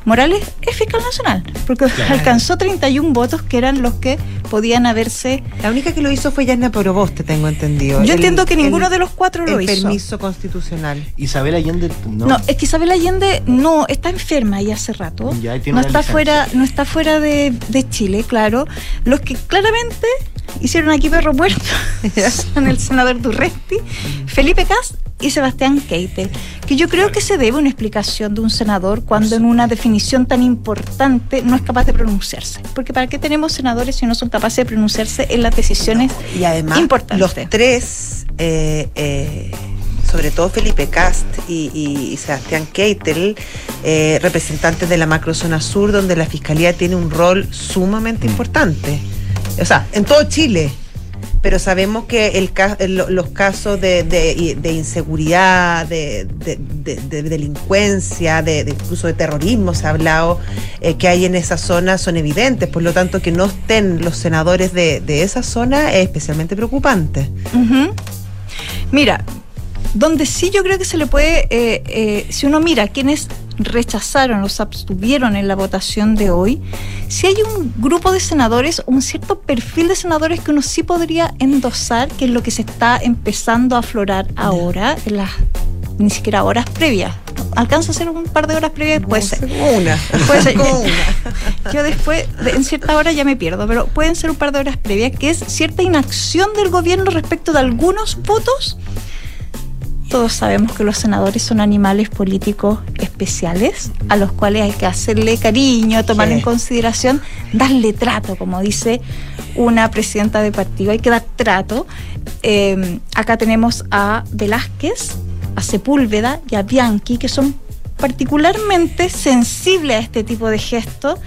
Morales es fiscal nacional, porque alcanzó 31 votos que eran los que podían haberse... La única que lo hizo fue Yasna Proboste, tengo entendido. Yo El- entiendo que ninguno el- de los cuatro lo el hizo. permiso constitucional. Isabel Allende, no. No, es que Isabel Allende no está enferma ya hace rato. Ya, tiene no una está licencia. fuera, no está fuera de, de Chile, claro. Los que claramente hicieron aquí perro muerto son el senador Durresti, Felipe Cas y Sebastián Keitel. Que yo creo que se debe una explicación de un senador cuando en una definición tan importante no es capaz de pronunciarse. Porque ¿para qué tenemos senadores si no son capaces de pronunciarse en las decisiones Y además, importantes? los tres, eh, eh, sobre todo Felipe Cast y, y- y Sebastián Keitel, eh, representantes de la macrozona sur, donde la fiscalía tiene un rol sumamente importante. O sea, en todo Chile. Pero sabemos que el, los casos de, inseguridad, de, de- de- de delincuencia, de, incluso de terrorismo, se ha hablado, eh, que hay en esa zona son evidentes. Por lo tanto, que no estén los senadores de, esa zona es especialmente preocupante. Mira, donde sí yo creo que se le puede, eh, eh, si uno mira quienes rechazaron, los abstuvieron en la votación de hoy, si hay un grupo de senadores, un cierto perfil de senadores que uno sí podría endosar, que es lo que se está empezando a aflorar ahora, en las ni siquiera horas previas. ¿Alcanza a ser un par de horas previas? Puede ser. Una. Puede ser. Una. Yo después, de- en cierta hora ya me pierdo, pero pueden ser un par de horas previas, que es cierta inacción del gobierno respecto de algunos votos. Todos sabemos que los senadores son animales políticos especiales, a los cuales hay que hacerle cariño, tomar Sí. en consideración, darle trato, como dice una presidenta de partido, hay que dar trato. Eh, acá tenemos a Velázquez, a Sepúlveda y a Bianchi, que son particularmente sensibles a este tipo de gestos,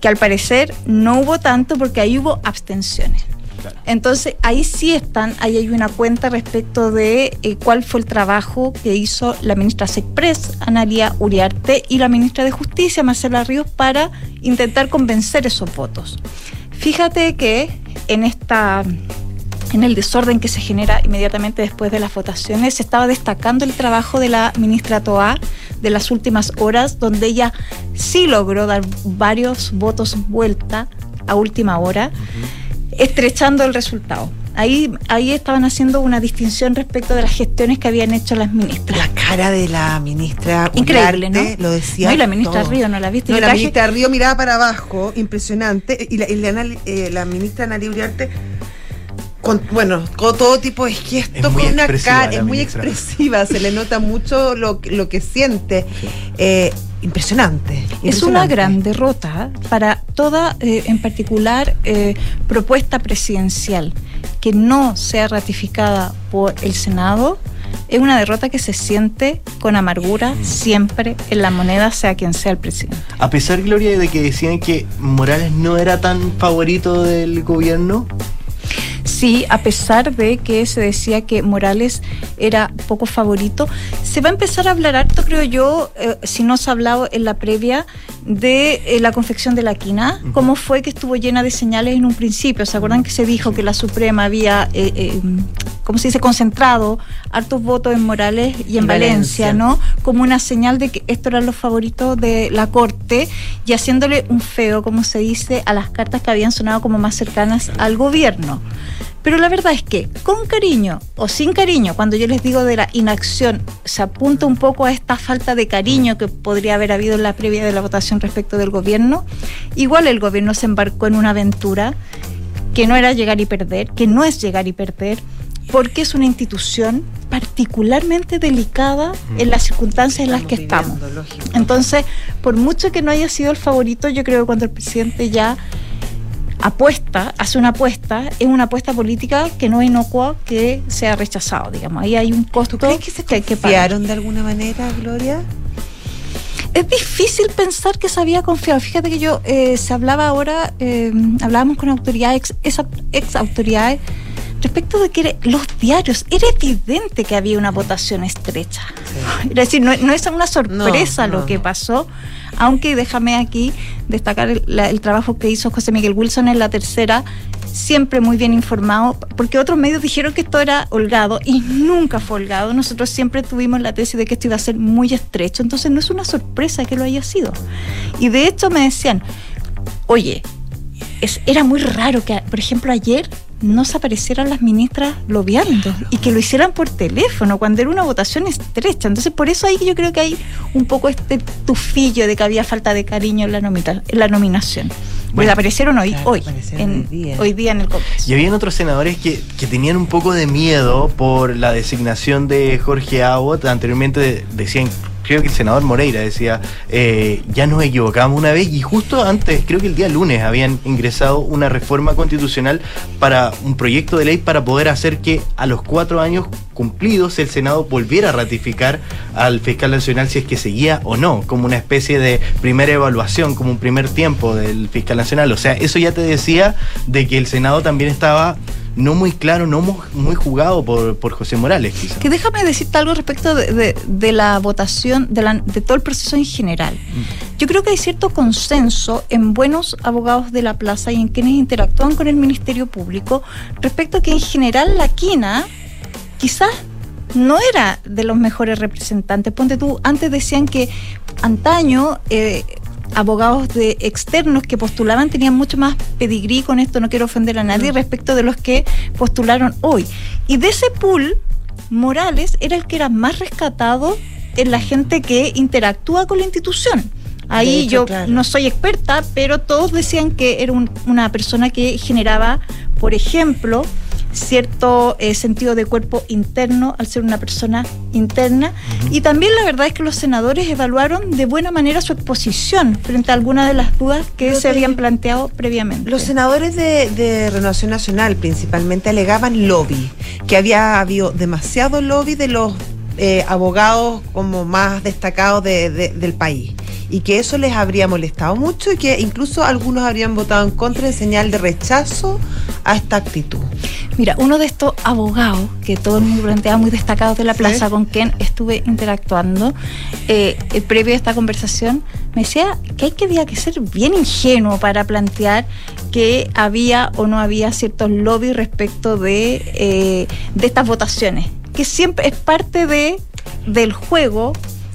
que al parecer no hubo tanto porque ahí hubo abstenciones. Entonces ahí sí están, ahí hay una cuenta respecto de eh, cuál fue el trabajo que hizo la ministra Sexpress, Analia Uriarte, y la ministra de Justicia, Marcela Ríos, para intentar convencer esos votos. Fíjate que en esta en el desorden que se genera inmediatamente después de las votaciones, se estaba destacando el trabajo de la ministra Toá de las últimas horas, donde ella sí logró dar varios votos vuelta a última hora, estrechando el resultado. Ahí, ahí estaban haciendo una distinción respecto de las gestiones que habían hecho las ministras. La cara de la ministra Increíble, ¿no? lo decía. No, y la ministra todo. Río, ¿no la viste? No, la traje- ministra Río miraba para abajo, impresionante. Y la, y la, eh, la ministra Analia Uriarte, con, bueno, con todo tipo de gestos, Es muy con una expresiva cara, es muy ministra. expresiva, se le nota mucho lo, que- lo que siente. Eh, impresionante. Es una gran derrota para toda, eh, en particular, eh, propuesta presidencial que no sea ratificada por el Senado. Es una derrota que se siente con amargura siempre en la moneda, sea quien sea el presidente. A pesar, Gloria, de que decían que Morales no era tan favorito del gobierno, Sí, a pesar de que se decía que Morales era poco favorito, se va a empezar a hablar harto, creo yo, eh, si no se ha hablado en la previa, de eh, la confección de la quina, cómo fue que estuvo llena de señales en un principio. ¿Se acuerdan que se dijo que la Suprema había, eh, eh, ¿cómo se dice?, concentrado hartos votos en Morales y en Valencia. Valencia, ¿no? Como una señal de que estos eran los favoritos de la Corte y haciéndole un feo, como se dice, a las cartas que habían sonado como más cercanas al gobierno. Pero la verdad es que con cariño o sin cariño, cuando yo les digo de la inacción, se apunta un poco a esta falta de cariño que podría haber habido en la previa de la votación respecto del gobierno, igual el gobierno se embarcó en una aventura que no era llegar y perder, que no es llegar y perder, porque es una institución particularmente delicada en las circunstancias en las que estamos. Entonces, por mucho que no haya sido el favorito, yo creo que cuando el presidente ya apuesta, hace una apuesta, es una apuesta política que no es inocua que sea rechazado, digamos. Ahí hay un costo ¿Tú crees que se que confiaron de alguna manera, Gloria? Es difícil pensar que se había confiado. Fíjate que yo, eh, se hablaba ahora, eh, hablábamos con autoridades, ex- ex autoridades respecto de que los diarios, era evidente que había una votación estrecha. Es decir, no, es una sorpresa lo que pasó, aunque déjame aquí destacar el, trabajo que hizo José Miguel Wilson en la tercera, siempre muy bien informado, porque otros medios dijeron que esto era holgado y nunca fue holgado. Nosotros siempre tuvimos la tesis de que esto iba a ser muy estrecho, entonces no es una sorpresa que lo haya sido. Y de hecho me decían, oye, era muy raro que, por ejemplo, ayer no se aparecieran las ministras lobeando y que lo hicieran por teléfono cuando era una votación estrecha. Entonces, por eso ahí yo creo que hay un poco este tufillo de que había falta de cariño en la, en la nominación. Bueno, aparecieron hoy, hoy, en, hoy, día. en el Congreso. Y habían otros senadores que, que, tenían un poco de miedo por la designación de Jorge Abbott. Anteriormente decían creo que el senador Moreira decía, eh, ya nos equivocamos una vez y justo antes, creo que el día lunes, habían ingresado una reforma constitucional para un proyecto de ley para poder hacer que a los cuatro años cumplidos el Senado volviera a ratificar al fiscal nacional si es que seguía o no, como una especie de primera evaluación, como un primer tiempo del fiscal nacional. O sea, eso ya te decía de que el Senado también estaba no muy claro, no muy jugado por, por José Morales, quizás. Que déjame decirte algo respecto de, de, la votación, de, la, de, todo el proceso en general. Mm. Yo creo que hay cierto consenso en buenos abogados de la plaza y en quienes interactúan con el Ministerio Público respecto a que en general la quina quizás no era de los mejores representantes. Ponte tú, antes decían que antaño eh, abogados de externos que postulaban tenían mucho más pedigrí con esto, no quiero ofender a nadie, respecto de los que postularon hoy. Y de ese pool, Morales era el que era más rescatado en la gente que interactúa con la institución. Ahí yo no soy experta, pero todos decían que era una persona que generaba, por ejemplo, cierto eh, sentido de cuerpo interno al ser una persona interna. Y también la verdad es que los senadores evaluaron de buena manera su exposición frente a algunas de las dudas que se habían planteado previamente. Los senadores de, Renovación Nacional principalmente alegaban lobby, que había habido demasiado lobby de los eh, abogados como más destacados del país y que eso les habría molestado mucho y que incluso algunos habrían votado en contra en señal de rechazo a esta actitud. Mira, uno de estos abogados que todo el mundo planteaba muy destacados de la plaza con quien estuve interactuando, eh, previo a esta conversación, me decía que hay que, había que ser bien ingenuo para plantear que había o no había ciertos lobbies respecto de, eh, de estas votaciones, que siempre es parte de, del juego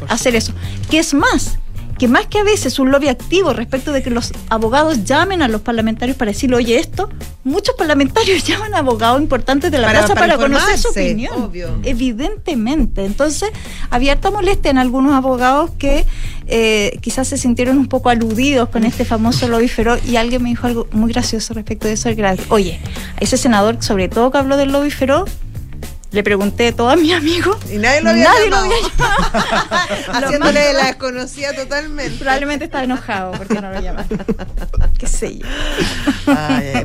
hacer eso. Que es más, que más que a veces un lobby activo respecto de que los abogados llamen a los parlamentarios para decirle, oye, esto, muchos parlamentarios llaman a abogados importantes de la casa para, conocer su opinión. Evidentemente. Entonces, había harta molestia en algunos abogados que eh, quizás se sintieron un poco aludidos con este famoso lobby feroz y alguien me dijo algo muy gracioso respecto de eso. Oye, a ese senador, sobre todo que habló del lobby feroz, le pregunté a todos mis amigos. Y nadie lo había nadie Lo había Haciéndole la desconocida totalmente. Probablemente estaba enojado porque no lo llamaron. Qué sé yo.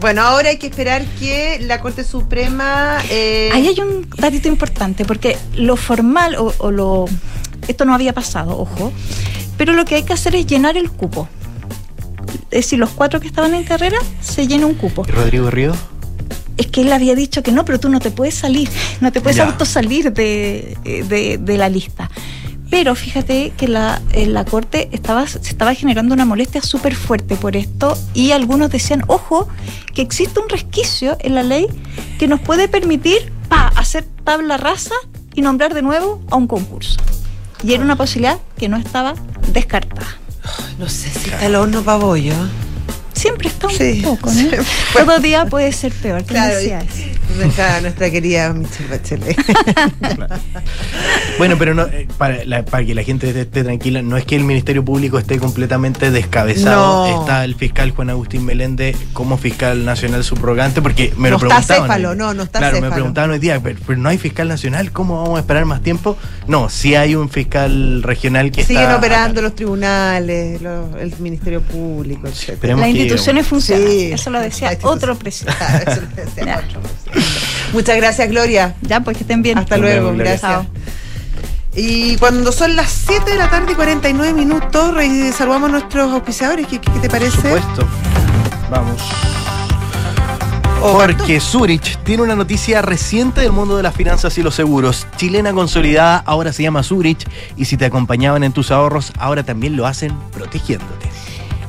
bueno, ahora hay que esperar que la Corte Suprema. Eh... Ahí hay un datito importante, porque lo formal o, lo. Esto no había pasado, ojo. Pero lo que hay que hacer es llenar el cupo. Es decir, los cuatro que estaban en carrera se llena un cupo. ¿Y Rodrigo Río? Es que él había dicho que no, pero tú no te puedes salir, no te puedes autosalir de, de, de la lista. Pero fíjate que la, en la Corte estaba, se estaba generando una molestia súper fuerte por esto y algunos decían, ojo, que existe un resquicio en la ley que nos puede permitir pa, hacer tabla rasa y nombrar de nuevo a un concurso. Y era una posibilidad que no estaba descartada. No sé si está el horno pabollo siempre está un poco, ¿no? Todo día puede ser peor, que claro, nuestra, nuestra querida Michelle Bachelet. bueno, pero no, eh, para, que la gente esté, tranquila, no es que el Ministerio Público esté completamente descabezado. Está el fiscal Juan Agustín Meléndez como fiscal nacional subrogante, porque me lo preguntaban. Está céfalo, no, no está Claro, me preguntaban hoy día, pero, no hay fiscal nacional, ¿cómo vamos a esperar más tiempo? No, sí hay un fiscal regional que Siguen operando los tribunales, el Ministerio Público, etc instituciones funcionan. Eso lo decía otro presidente. Muchas gracias, Gloria. Ya, pues que estén bien. Hasta luego, gracias. Y cuando son las 7 de la tarde y 49 minutos, saludamos a nuestros auspiciadores. ¿Qué, te parece? Por supuesto. Vamos. Porque Zurich tiene una noticia reciente del mundo de las finanzas y los seguros. Chilena consolidada ahora se llama Zurich y si te acompañaban en tus ahorros, ahora también lo hacen protegiéndote.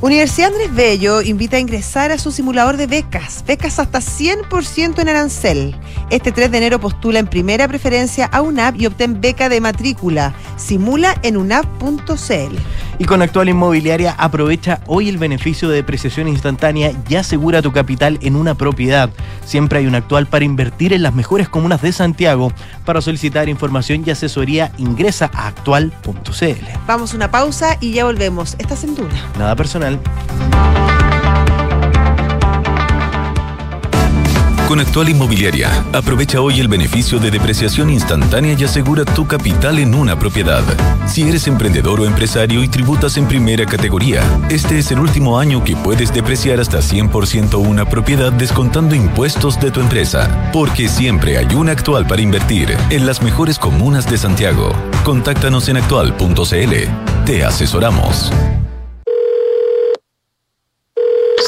Universidad Andrés Bello invita a ingresar a su simulador de becas, becas hasta 100% en arancel. Este 3 de enero postula en primera preferencia a UNAP y obtén beca de matrícula. Simula en unap.cl. Y con Actual Inmobiliaria aprovecha hoy el beneficio de depreciación instantánea y asegura tu capital en una propiedad. Siempre hay un actual para invertir en las mejores comunas de Santiago. Para solicitar información y asesoría ingresa a actual.cl. Vamos a una pausa y ya volvemos. Estás en Duna. Nada personal. Con Actual Inmobiliaria, aprovecha hoy el beneficio de depreciación instantánea y asegura tu capital en una propiedad. Si eres emprendedor o empresario y tributas en primera categoría, este es el último año que puedes depreciar hasta 100% una propiedad descontando impuestos de tu empresa. Porque siempre hay un actual para invertir en las mejores comunas de Santiago. Contáctanos en actual.cl. Te asesoramos.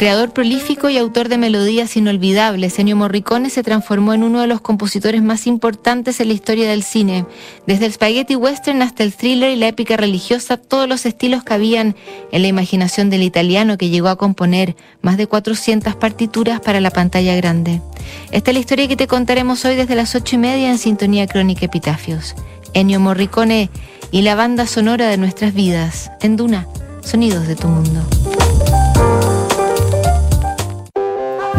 Creador prolífico y autor de melodías inolvidables, Ennio Morricone se transformó en uno de los compositores más importantes en la historia del cine. Desde el spaghetti western hasta el thriller y la épica religiosa, todos los estilos cabían en la imaginación del italiano que llegó a componer más de 400 partituras para la pantalla grande. Esta es la historia que te contaremos hoy desde las ocho y media en Sintonía Crónica Epitafios. Ennio Morricone y la banda sonora de nuestras vidas. En Duna, sonidos de tu mundo.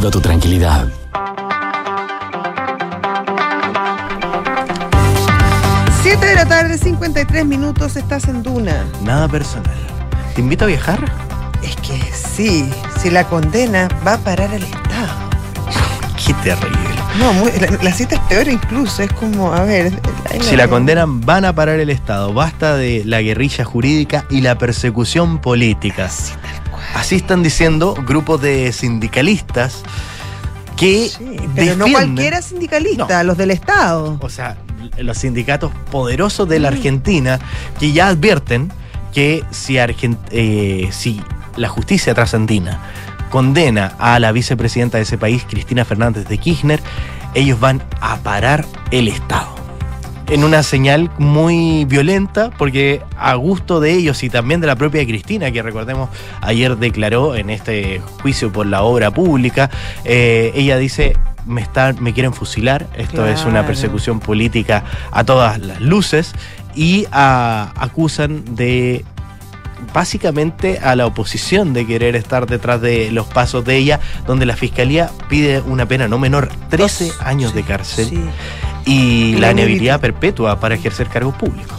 tu tranquilidad. 7 de la tarde, 53 minutos, estás en Duna. Nada personal. ¿Te invito a viajar? Es que sí, si la condena va a parar al Estado. Qué terrible. No, muy- la, la cita es peor incluso, es como, a ver... Si la condenan, van a parar el Estado. Basta de la guerrilla jurídica y la persecución política. Así están diciendo grupos de sindicalistas que Sí, pero no cualquiera sindicalista, los del Estado. o sea, los sindicatos poderosos de la Argentina que ya advierten que si, Argen- eh, si la justicia trasandina condena a la vicepresidenta de ese país, Cristina Fernández de Kirchner, ellos van a parar el Estado. En una señal muy violenta, porque a gusto de ellos y también de la propia Cristina, que recordemos ayer declaró en este juicio por la obra pública, eh, ella dice, me, están, me quieren fusilar, esto es una persecución política a todas las luces, y ah, acusan de básicamente a la oposición de querer estar detrás de los pasos de ella, donde la fiscalía pide una pena no menor, 13 años de cárcel. Sí. Y la inhabilidad perpetua para ejercer cargos públicos.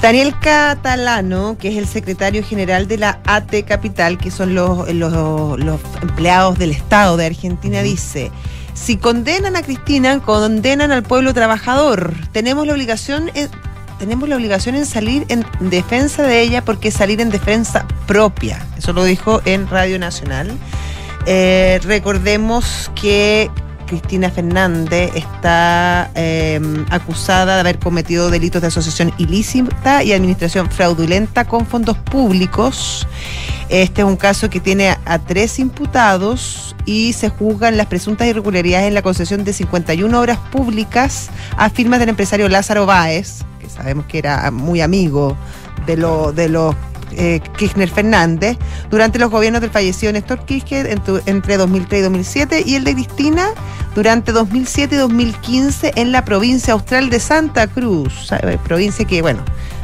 Daniel Catalano, que es el secretario general de la AT Capital, que son los, los, los empleados del Estado de Argentina, dice, si condenan a Cristina, condenan al pueblo trabajador. Tenemos la obligación en, tenemos la obligación en salir en defensa de ella porque salir en defensa propia. Eso lo dijo en Radio Nacional. Eh, recordemos que Cristina Fernández está eh, acusada de haber cometido delitos de asociación ilícita y administración fraudulenta con fondos públicos. Este es un caso que tiene a, a tres imputados y se juzgan las presuntas irregularidades en la concesión de 51 obras públicas a firmas del empresario Lázaro Báez, que sabemos que era muy amigo de, lo, de los eh, Kirchner Fernández durante los gobiernos del fallecido Néstor Kirchner entre 2003 y 2007 y el de Cristina durante 2007 y 2015 en la provincia austral de Santa Cruz, ¿sabe? provincia que, bueno,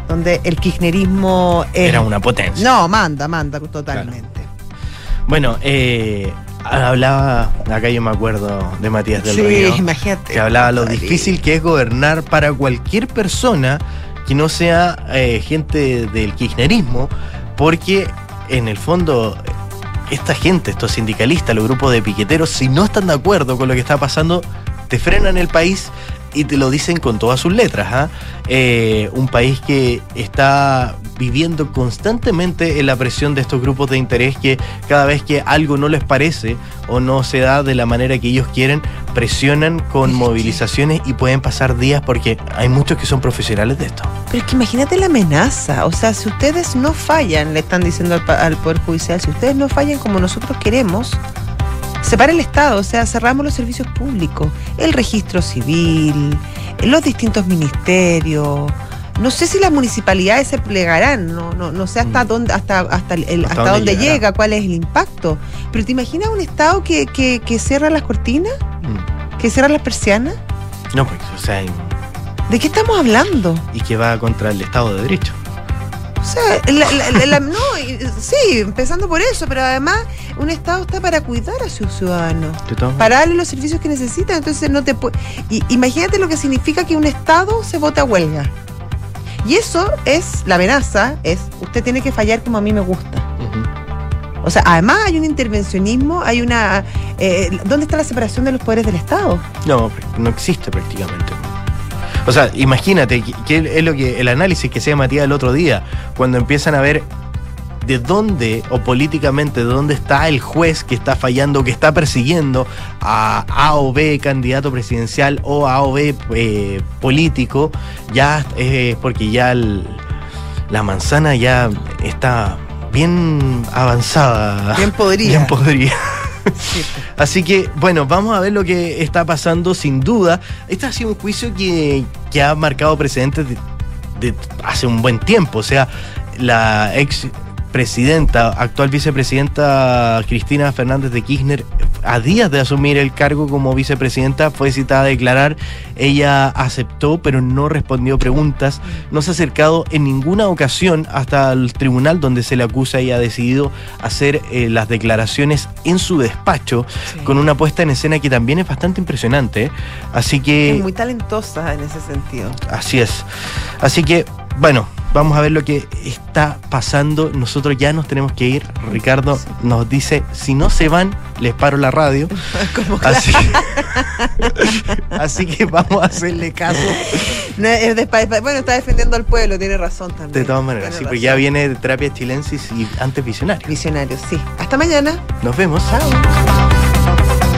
donde el kirchnerismo es- Era una potencia. No, manda, manda totalmente. Bueno, eh, hablaba, acá yo me acuerdo de Matías del Sí, Río, imagínate. que hablaba lo difícil que es gobernar para cualquier persona que no sea eh, gente del kirchnerismo, porque en el fondo esta gente, estos sindicalistas, los grupos de piqueteros, si no están de acuerdo con lo que está pasando, te frenan el país y te lo dicen con todas sus letras. ¿ah? Eh, un país que está viviendo constantemente en la presión de estos grupos de interés que cada vez que algo no les parece o no se da de la manera que ellos quieren, presionan con movilizaciones y pueden pasar días porque hay muchos que son profesionales de esto. Pero es que imagínate la amenaza. O sea, si ustedes no fallan, le están diciendo al, al Poder Judicial, si ustedes no fallan como nosotros queremos, se para el Estado, o sea, cerramos los servicios públicos, el registro civil, los distintos ministerios. No sé si las municipalidades se plegarán, no, no, no sé hasta dónde, hasta, hasta, el- Mm. ¿Hasta hasta, dónde llega, cuál es el impacto. Pero ¿te imaginas un Estado que, que, que cierra las cortinas? Mm. ¿Que cierra las persianas? No, pues, o sea, ¿De qué estamos hablando? y que va contra el Estado de Derecho. O sea, la- la- la- la- no, y- sí, empezando por eso, pero además un Estado está para cuidar a sus ciudadanos, para darle los servicios que necesitan. Entonces no te. Y imagínate lo que significa que un Estado se vote a huelga. Y eso es la amenaza, es usted tiene que fallar como a mí me gusta. O sea, además hay un intervencionismo, hay una. eh, ¿Dónde está la separación de los poderes del Estado? No, no existe prácticamente. O sea, imagínate, que, que es lo que el análisis que hacía Matías el otro día, cuando empiezan a ver de dónde o políticamente de dónde está el juez que está fallando, que está persiguiendo a A o B candidato presidencial o A o B eh, político, ya es porque ya el- la manzana ya está bien avanzada. Bien podrida. Bien podrida. Así que, bueno, vamos a ver lo que está pasando sin duda. Este ha sido un juicio que, que ha marcado precedentes de, de hace un buen tiempo. O sea, la ex presidenta, actual vicepresidenta Cristina Fernández de Kirchner, a días de asumir el cargo como vicepresidenta, fue citada a declarar. Ella aceptó, pero no respondió preguntas. No se ha acercado en ninguna ocasión hasta el tribunal donde se le acusa y ha decidido hacer eh, las declaraciones en su despacho, con una puesta en escena que también es bastante impresionante. Así que. Es muy talentosa en ese sentido. Así es. Así que, bueno, vamos a ver lo que está pasando. Nosotros ya nos tenemos que ir. Ricardo nos dice, si no se van, les paro la radio. Así, así que vamos a hacerle caso. No, es de- bueno, está defendiendo al pueblo, tiene razón también. De todas maneras, Tiene sí, pues ya viene de terapia chilensis y antes visionario. Visionario, sí. Hasta mañana. Nos vemos. Chao.